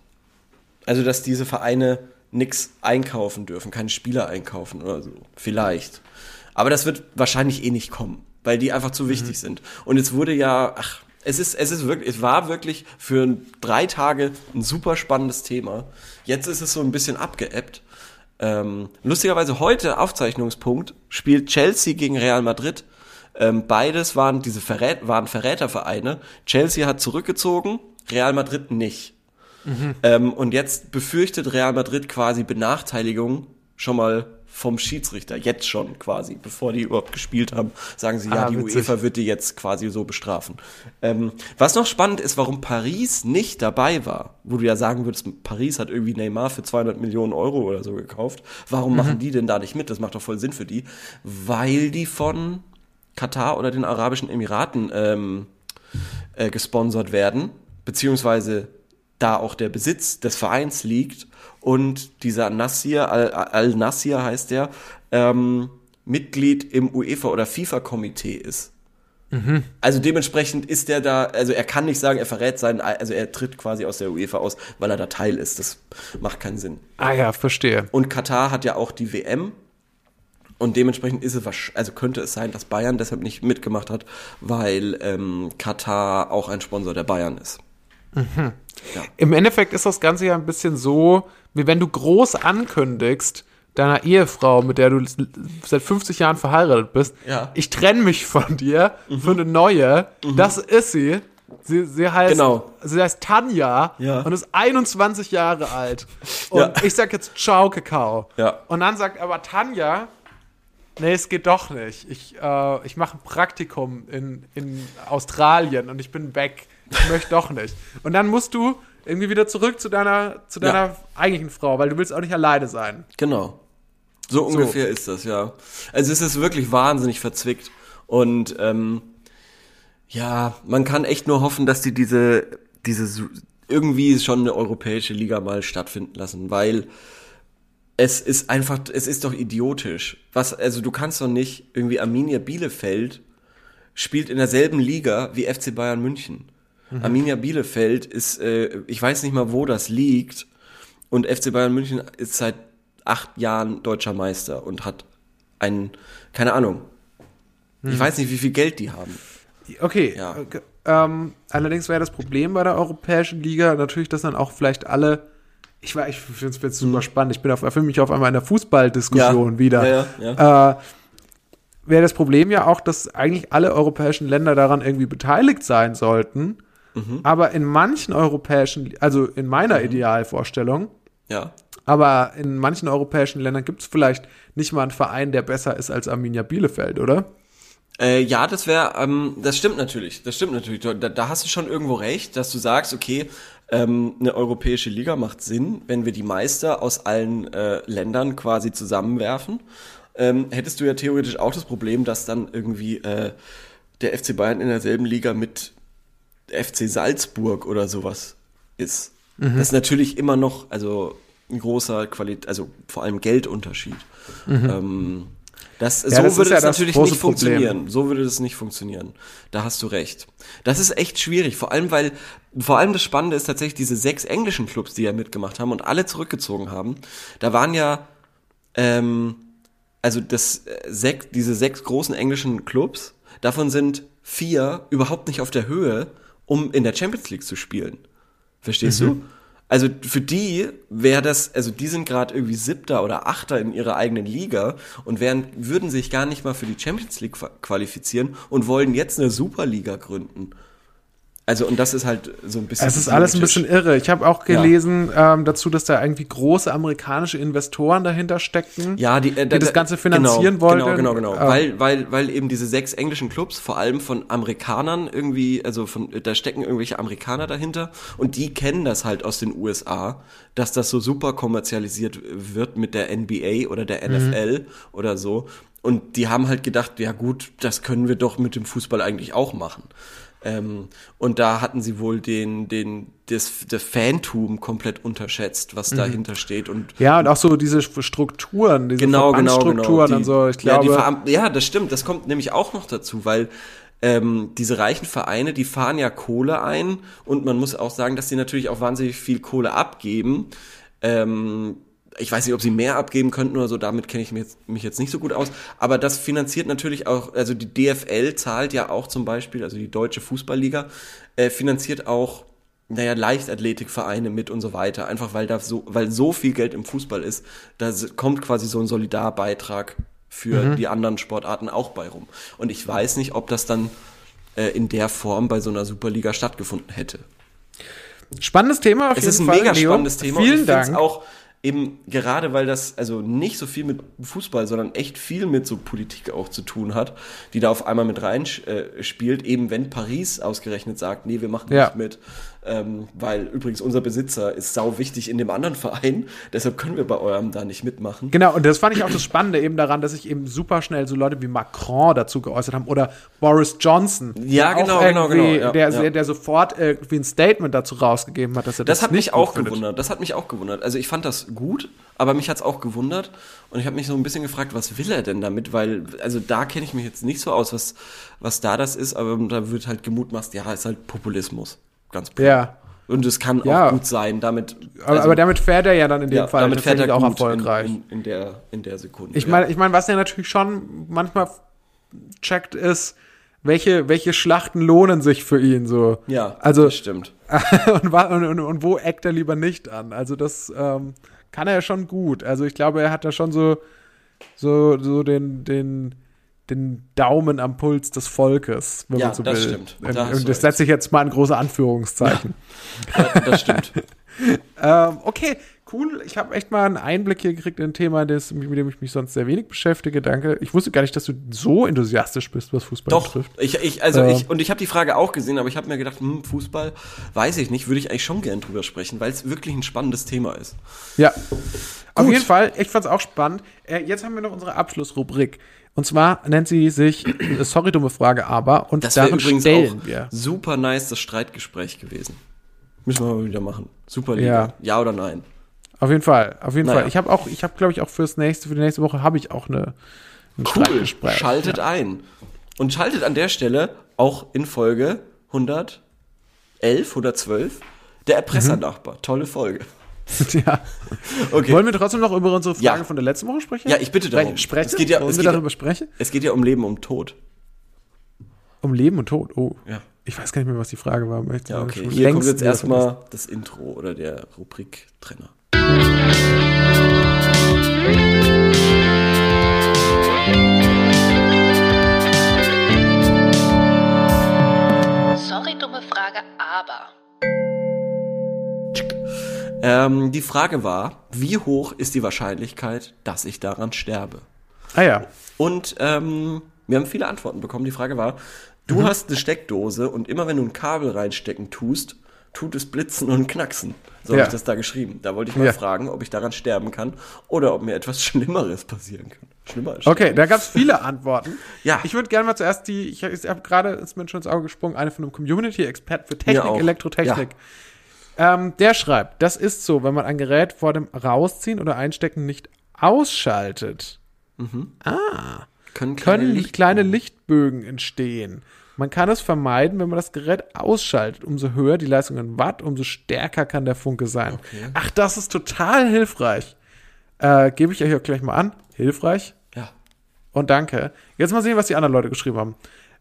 Also, dass diese Vereine nix einkaufen dürfen, keine Spieler einkaufen oder so. Vielleicht. Aber das wird wahrscheinlich eh nicht kommen, weil die einfach zu wichtig sind. Und es wurde ja, ach, es ist, es ist wirklich, es war wirklich für drei Tage ein super spannendes Thema. Jetzt ist es so ein bisschen abgeebbt. Ähm, lustigerweise heute, Aufzeichnungspunkt, spielt Chelsea gegen Real Madrid. Ähm, beides waren diese Verrät waren Verrätervereine. Chelsea hat zurückgezogen, Real Madrid nicht. Ähm, und jetzt befürchtet Real Madrid quasi Benachteiligung schon mal vom Schiedsrichter, jetzt schon quasi, bevor die überhaupt gespielt haben, sagen sie, ja, Ah, die witzig. UEFA wird die jetzt quasi so bestrafen. Ähm, was noch spannend ist, warum Paris nicht dabei war, wo du ja sagen würdest, Paris hat irgendwie Neymar für 200 Millionen Euro oder so gekauft, warum machen die denn da nicht mit? Das macht doch voll Sinn für die, weil die von Katar oder den Arabischen Emiraten ähm, äh, gesponsert werden, beziehungsweise da auch der Besitz des Vereins liegt und dieser Nassir, Al- Al-Nassir heißt der, ähm, Mitglied im UEFA oder FIFA-Komitee ist. Also dementsprechend ist der da, also er kann nicht sagen, er verrät seinen, also er tritt quasi aus der UEFA aus, weil er da Teil ist. Das macht keinen Sinn. Ah ja, verstehe. Und Katar hat ja auch die WM. Und dementsprechend ist es also könnte es sein, dass Bayern deshalb nicht mitgemacht hat, weil ähm, Katar auch ein Sponsor der Bayern ist. Im Endeffekt ist das Ganze ja ein bisschen so, wie wenn du groß ankündigst, deiner Ehefrau, mit der du seit 50 Jahren verheiratet bist, Ja. Mhm. ich trenne mich von dir für eine neue. Das ist sie. Sie, sie heißt, Genau. sie heißt Tanja Ja. und ist 21 Jahre alt. Und Ja. ich sag jetzt Ciao Kakao. Ja. Und dann sagt aber Tanja, nee, es geht doch nicht. Ich, äh, ich mache ein Praktikum in, in Australien und ich bin weg. Ich möchte doch nicht. Und dann musst du irgendwie wieder zurück zu deiner, zu deiner Ja. eigentlichen Frau, weil du willst auch nicht alleine sein. Genau. So ungefähr ist das, ja. Also es ist wirklich wahnsinnig verzwickt. Und ähm, ja, man kann echt nur hoffen, dass die diese, diese irgendwie schon eine europäische Liga mal stattfinden lassen, weil es ist einfach, es ist doch idiotisch. Was, also du kannst doch nicht irgendwie Arminia Bielefeld spielt in derselben Liga wie FC Bayern München. Arminia Bielefeld ist, äh, ich weiß nicht mal, wo das liegt. Und FC Bayern München ist seit acht Jahren deutscher Meister und hat einen, keine Ahnung. Ich weiß nicht, wie viel Geld die haben. Okay. Ja. okay. Ähm, allerdings wäre das Problem bei der Europäischen Liga natürlich, dass dann auch vielleicht alle. Ich, war- ich finde es jetzt super spannend. Ich bin auf, fühle mich auf einmal in der Fußballdiskussion. Ja. wieder. Ja, ja, Äh, wäre das Problem ja auch, dass eigentlich alle europäischen Länder daran irgendwie beteiligt sein sollten. Mhm. Aber in manchen europäischen, also in meiner Idealvorstellung, Ja. aber in manchen europäischen Ländern gibt es vielleicht nicht mal einen Verein, der besser ist als Arminia Bielefeld, oder? Äh, ja, das wäre, ähm, das stimmt natürlich, das stimmt natürlich. Da, da hast du schon irgendwo recht, dass du sagst, okay, ähm, eine europäische Liga macht Sinn, wenn wir die Meister aus allen äh, Ländern quasi zusammenwerfen. Ähm, hättest du ja theoretisch auch das Problem, dass dann irgendwie äh, der FC Bayern in derselben Liga mit FC Salzburg oder sowas ist. Das ist natürlich immer noch, also ein großer Qualität, also vor allem Geldunterschied. Ähm, das, so das würde ja das das natürlich nicht Problem. funktionieren. So würde das nicht funktionieren. Da hast du recht. Das ist echt schwierig, vor allem weil, vor allem das Spannende ist tatsächlich diese sechs englischen Clubs, die ja mitgemacht haben und alle zurückgezogen haben. Da waren ja, ähm, also das äh, sech, diese sechs großen englischen Clubs, davon sind vier überhaupt nicht auf der Höhe, um in der Champions League zu spielen. Verstehst du? Also für die wäre das, also die sind gerade irgendwie Siebter oder Achter in ihrer eigenen Liga und wären, würden sich gar nicht mal für die Champions League qua- qualifizieren und wollen jetzt eine Superliga gründen. Also und das ist halt so ein bisschen. Es ist alles ein bisschen irre. Ich habe auch Ja. gelesen ähm, dazu, dass da irgendwie große amerikanische Investoren dahinter steckten. Ja, die, äh, die das Ganze finanzieren wollten. Genau, genau, genau. Ähm, weil, weil, weil eben diese sechs englischen Clubs, vor allem von Amerikanern irgendwie, also von, da stecken irgendwelche Amerikaner dahinter und die kennen das halt aus den USA, dass das so super kommerzialisiert wird mit der NBA oder der NFL oder so. Und die haben halt gedacht, ja gut, das können wir doch mit dem Fußball eigentlich auch machen. Ähm, und da hatten sie wohl den, den, das, das Fantum komplett unterschätzt, was dahinter steht und Ja, und auch so diese Strukturen, diese genau, genau, genau. Verbandsstrukturen und so. Ich glaube, ja, die ja, das stimmt. Das kommt nämlich auch noch dazu, weil ähm, diese reichen Vereine, die fahren ja Kohle ein und man muss auch sagen, dass sie natürlich auch wahnsinnig viel Kohle abgeben. Ähm, ich weiß nicht, ob sie mehr abgeben könnten oder so, damit kenne ich mich jetzt, mich jetzt nicht so gut aus. Aber das finanziert natürlich auch, also die DFL zahlt ja auch zum Beispiel, also die Deutsche Fußballliga, äh, finanziert auch, naja, Leichtathletikvereine mit und so weiter. Einfach weil da so, weil so viel Geld im Fußball ist, da kommt quasi so ein Solidarbeitrag für die anderen Sportarten auch bei rum. Und ich weiß nicht, ob das dann äh, in der Form bei so einer Superliga stattgefunden hätte. spannendes Thema auf Es jeden ist ein Fall. mega Leo. spannendes Thema. und Vielen Dank. auch eben gerade weil das also nicht so viel mit Fußball, sondern echt viel mit so Politik auch zu tun hat, die da auf einmal mit rein äh, spielt, eben wenn Paris ausgerechnet sagt, nee, wir machen Ja. nicht mit, ähm, weil übrigens unser Besitzer ist sau wichtig in dem anderen Verein, deshalb können wir bei eurem da nicht mitmachen. Genau, und das fand ich auch das Spannende eben daran, dass sich eben super schnell so Leute wie Macron dazu geäußert haben oder Boris Johnson. Ja, der genau, genau, genau, ja, der, ja. der sofort irgendwie ein Statement dazu rausgegeben hat, dass er das, Das hat nicht mich auch findet. gewundert. Das hat mich auch gewundert. Also ich fand das gut, aber mich hat's auch gewundert. Und ich habe mich so ein bisschen gefragt, was will er denn damit? Weil, also da kenne ich mich jetzt nicht so aus, was, was da das ist, aber da wird halt gemutmaßt, ja, ist halt Populismus. Ganz pur. Ja, Und es kann Ja. auch gut sein, damit. aber, also, aber damit fährt er ja dann in dem ja, Fall damit fährt er auch erfolgreich. In, in, in, der, in der Sekunde. Ich ja. meine, ich meine, was er natürlich schon manchmal checkt ist, welche, welche Schlachten lohnen sich für ihn so. ja, also das stimmt. und, und, und wo eckt er lieber nicht an? Also das ähm, kann er ja schon gut. Also ich glaube, er hat da schon so, so, so den, den, den Daumen am Puls des Volkes, wenn Ja, man so das will. stimmt. Und, Da du und das setze ich jetzt mal in große Anführungszeichen. Ja, das stimmt. Ähm, okay, cool. Ich habe echt mal einen Einblick hier gekriegt in ein Thema, das, mit dem ich mich sonst sehr wenig beschäftige. Danke. Ich wusste gar nicht, dass du so enthusiastisch bist, was Fußball Doch, betrifft. ich, ich, also Ähm. ich, und ich habe die Frage auch gesehen, aber ich habe mir gedacht, hm, Fußball, weiß ich nicht, würde ich eigentlich schon gern drüber sprechen, weil es wirklich ein spannendes Thema ist. Ja. Auf Gut. jeden Fall, ich fand's auch spannend. Äh, jetzt haben wir noch unsere Abschlussrubrik. Und zwar nennt sie sich, äh, sorry, dumme Frage, aber, und Das darin übrigens stellen auch wir. super nice, das Streitgespräch gewesen. Müssen wir mal wieder machen. Super Liga. Ja. Ja, oder nein? Auf jeden Fall, auf jeden Naja. Fall. Ich habe auch, ich habe, glaube ich, auch fürs nächste, für die nächste Woche habe ich auch eine, ein Cool. Streitgespräch. Schaltet ein. Und schaltet an der Stelle auch in Folge 111, 112 der Erpressernachbar. Tolle Folge. ja. Okay. Wollen wir trotzdem noch über unsere Frage Ja. von der letzten Woche sprechen? Ja, ich bitte darum. Sprechen? Es geht ja- Wollen es wir geht ja- darüber sprechen? Es geht ja um Leben und Tod. Um Leben und Tod. Oh. Ja. Ich weiß gar nicht mehr, was die Frage war. ich Ja, okay. Hier kommt längst jetzt wieder erstmal das Intro oder der Rubrik-Trenner. Sorry, dumme Frage, aber. Ähm, die Frage war, wie hoch ist die Wahrscheinlichkeit, dass ich daran sterbe? Ah ja. Und ähm, wir haben viele Antworten bekommen. Die Frage war, du hast eine Steckdose und immer wenn du ein Kabel reinstecken tust, tut es blitzen und knacksen. So Ja. habe ich das da geschrieben. Da wollte ich mal Ja. fragen, ob ich daran sterben kann oder ob mir etwas Schlimmeres passieren kann. Schlimmer als Okay, da gab es viele Antworten. Ja. Ich würde gerne mal zuerst die, ich, ich habe gerade, ist mir schon ins Auge gesprungen, eine von einem Community-Expert für Technik. Elektrotechnik. Ähm, der schreibt, das ist so, wenn man ein Gerät vor dem Rausziehen oder Einstecken nicht ausschaltet, können können Licht- kleine Lichtbögen entstehen. Man kann es vermeiden, wenn man das Gerät ausschaltet. Umso höher die Leistung in Watt, umso stärker kann der Funke sein. Okay. Ach, das ist total hilfreich. Äh, Gebe ich ja hier gleich mal an. Hilfreich. Ja. Und danke. Jetzt mal sehen, was die anderen Leute geschrieben haben.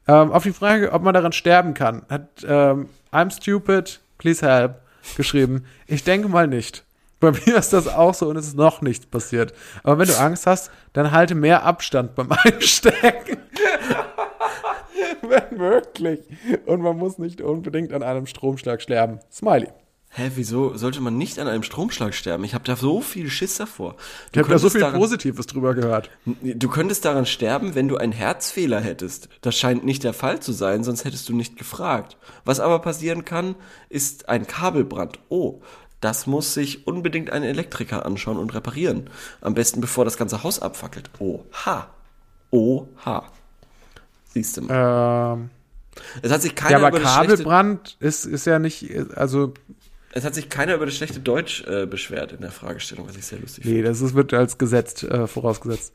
Ähm, auf die Frage, ob man daran sterben kann, hat ähm, I'm stupid, please help geschrieben. Ich denke mal nicht. Bei mir ist das auch so und es ist noch nichts passiert. Aber wenn du Angst hast, dann halte mehr Abstand beim Einstecken. wenn möglich. Und man muss nicht unbedingt an einem Stromschlag sterben. Smiley. Hä, wieso sollte man nicht an einem Stromschlag sterben? Ich habe da so viel Schiss davor. Ich Du habe da so viel daran- Positives drüber gehört. Du könntest daran sterben, wenn du einen Herzfehler hättest. Das scheint nicht der Fall zu sein, sonst hättest du nicht gefragt. Was aber passieren kann, ist ein Kabelbrand. Oh, das muss sich unbedingt ein Elektriker anschauen und reparieren. Am besten bevor das ganze Haus abfackelt. Oha. Oha. Siehst du mal. Ähm, Es hat sich ja, keiner aber das schlechte, Kabelbrand ist, ist ja nicht, also es hat sich keiner über das schlechte Deutsch äh, beschwert in der Fragestellung, was ich sehr lustig Nee, das ist, wird als Gesetz äh, vorausgesetzt.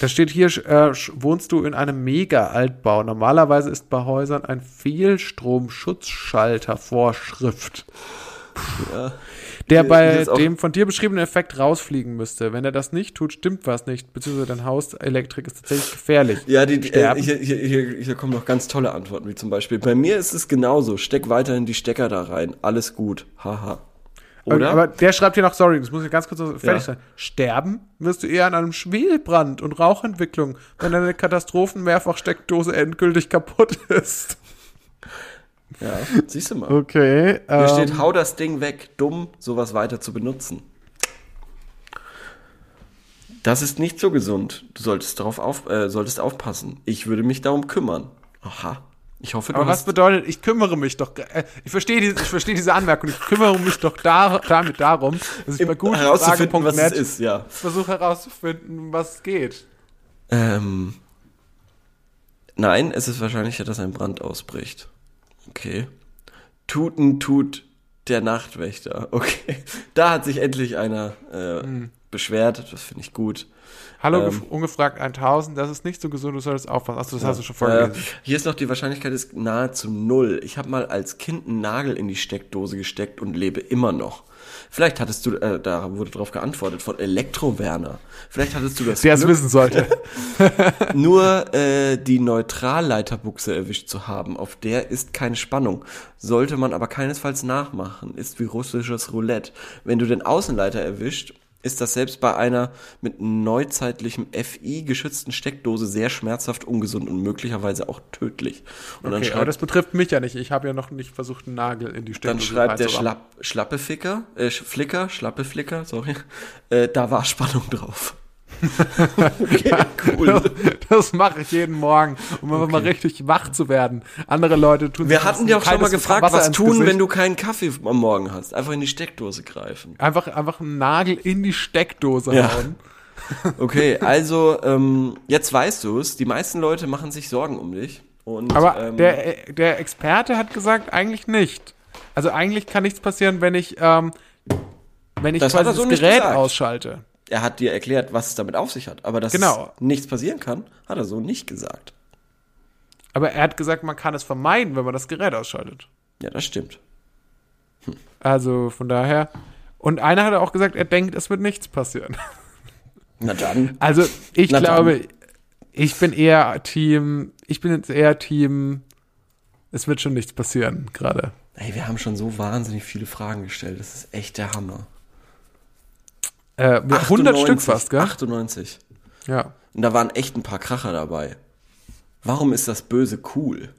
Da steht hier, äh, wohnst du in einem Mega-Altbau. Normalerweise ist bei Häusern ein Fehlstrom-Schutzschalter Vorschrift. Ja. Der bei dem von dir beschriebenen Effekt rausfliegen müsste. Wenn er das nicht tut, stimmt was nicht. Beziehungsweise dein Hauselektrik ist tatsächlich gefährlich. Ja, die, die, äh, Sterben. hier, hier, hier, hier kommen noch ganz tolle Antworten, wie zum Beispiel, bei mir ist es genauso, steck weiterhin die Stecker da rein, alles gut, haha. Oder? Aber der schreibt hier noch, sorry, das muss ich ganz kurz fertig Ja. sein. Sterben wirst du eher an einem Schwelbrand und Rauchentwicklung, wenn deine Katastrophen-Mehrfachsteckdose endgültig kaputt ist. Ja, siehst du mal. Okay. Hier ähm, steht, hau das Ding weg, dumm, sowas weiter zu benutzen. Das ist nicht so gesund. Du solltest darauf auf, äh, solltest aufpassen. Ich würde mich darum kümmern. Aha. Ich hoffe, du Aber was bedeutet, ich kümmere mich doch, äh, ich verstehe diese, ich verstehe diese Anmerkung, ich kümmere mich doch da, damit darum, dass ich bei herauszufinden, was es ist, ja. versuche herauszufinden, was geht. Ähm, nein, es ist wahrscheinlicher, dass ein Brand ausbricht. Okay. Tuten tut der Nachtwächter. Okay. Da hat sich endlich einer äh, beschwert. Das finde ich gut. Hallo, Ähm. gef- ungefragt 1000, das ist nicht so gesund, du solltest aufpassen. Achso, das hast du schon Äh, vorgelesen. hier ist noch die Wahrscheinlichkeit ist nahezu null. Ich habe mal als Kind einen Nagel in die Steckdose gesteckt und lebe immer noch. Vielleicht hattest du, äh, da wurde drauf geantwortet von Elektro-Werner. Vielleicht hattest du das Der es wissen sollte. nur äh, die Neutralleiterbuchse erwischt zu haben. Auf der ist keine Spannung. Sollte man aber keinesfalls nachmachen. Ist wie russisches Roulette. Wenn du den Außenleiter erwischt, ist das selbst bei einer mit neuzeitlichem FI geschützten Steckdose sehr schmerzhaft, ungesund und möglicherweise auch tödlich. Und dann Okay, aber schreibt, das betrifft mich ja nicht. Ich habe ja noch nicht versucht, einen Nagel in die Steckdose dann schreibt der. Schlapp, Schlappeficker, äh, Flicker, Schlappeflicker, sorry, äh, da war Spannung drauf. Okay, cool. Das, mache ich jeden Morgen, um einfach mal richtig wach zu werden. Andere Leute tun Wir hatten dir auch schon mal gefragt, Wasser was tun, Gesicht. wenn du keinen Kaffee am Morgen hast. Einfach in die Steckdose greifen. einfach einfach einen Nagel in die Steckdose Ja. hauen. Okay, also ähm, jetzt weißt du es. Die meisten Leute machen sich Sorgen um dich. Und, Aber ähm, der der Experte hat gesagt, eigentlich nicht. Also eigentlich kann nichts passieren, wenn ich ähm, wenn ich Das quasi so das Gerät gesagt. ausschalte. Er hat dir erklärt, was es damit auf sich hat. Aber dass Genau. nichts passieren kann, hat er so nicht gesagt. Aber er hat gesagt, man kann es vermeiden, wenn man das Gerät ausschaltet. Ja, das stimmt. Also von daher. Und einer hat auch gesagt, er denkt, es wird nichts passieren. Na dann. Also ich Na dann. glaube, ich bin eher Team, ich bin jetzt eher Team, es wird schon nichts passieren gerade. Ey, wir haben schon so wahnsinnig viele Fragen gestellt. Das ist echt der Hammer. Äh, 100 Stück 98, fast, gell? 98. Ja. Und da waren echt ein paar Kracher dabei. Warum ist das Böse cool?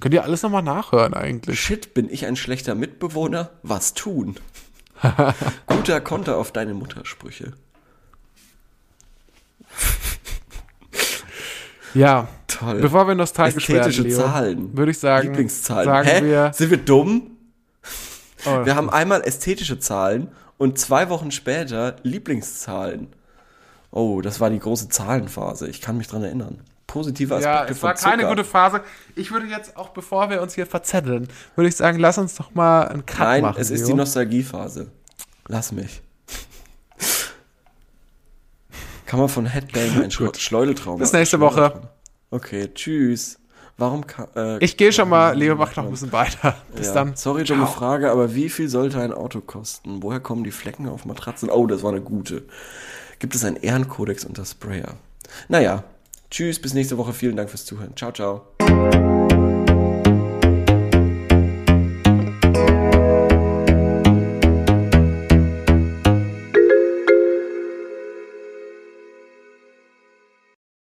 Könnt ihr alles nochmal nachhören eigentlich? Shit, bin ich ein schlechter Mitbewohner? Was tun? Guter Konter auf deine Muttersprüche. Ja. Toll. Bevor wir nostalgisch Ästhetische werden, Leo, Zahlen. würde ich sagen, Lieblingszahlen. sagen Hä? wir, Sind wir dumm? oh, Wir haben einmal ästhetische Zahlen und zwei Wochen später Lieblingszahlen. Oh, das war die große Zahlenphase. Ich kann mich dran erinnern. Positive Aspekte ja, es war von keine gute Phase. Ich würde jetzt auch, bevor wir uns hier verzetteln, würde ich sagen, lass uns doch mal einen Cut Nein, machen. es ist die Nostalgiephase. Lass mich. Kann man von Headbang ein Schlo Schleudeltrauma? Bis nächste Woche. Okay, tschüss. Warum kann, äh, Ich gehe schon mal, Leo macht noch ein bisschen weiter. Bis ja. dann. Sorry, dumme Ciao. Frage, aber wie viel sollte ein Auto kosten? Woher kommen die Flecken auf Matratzen? Oh, das war eine gute. Gibt es einen Ehrenkodex unter Sprayer? Naja, tschüss, bis nächste Woche. Vielen Dank fürs Zuhören. Ciao, ciao.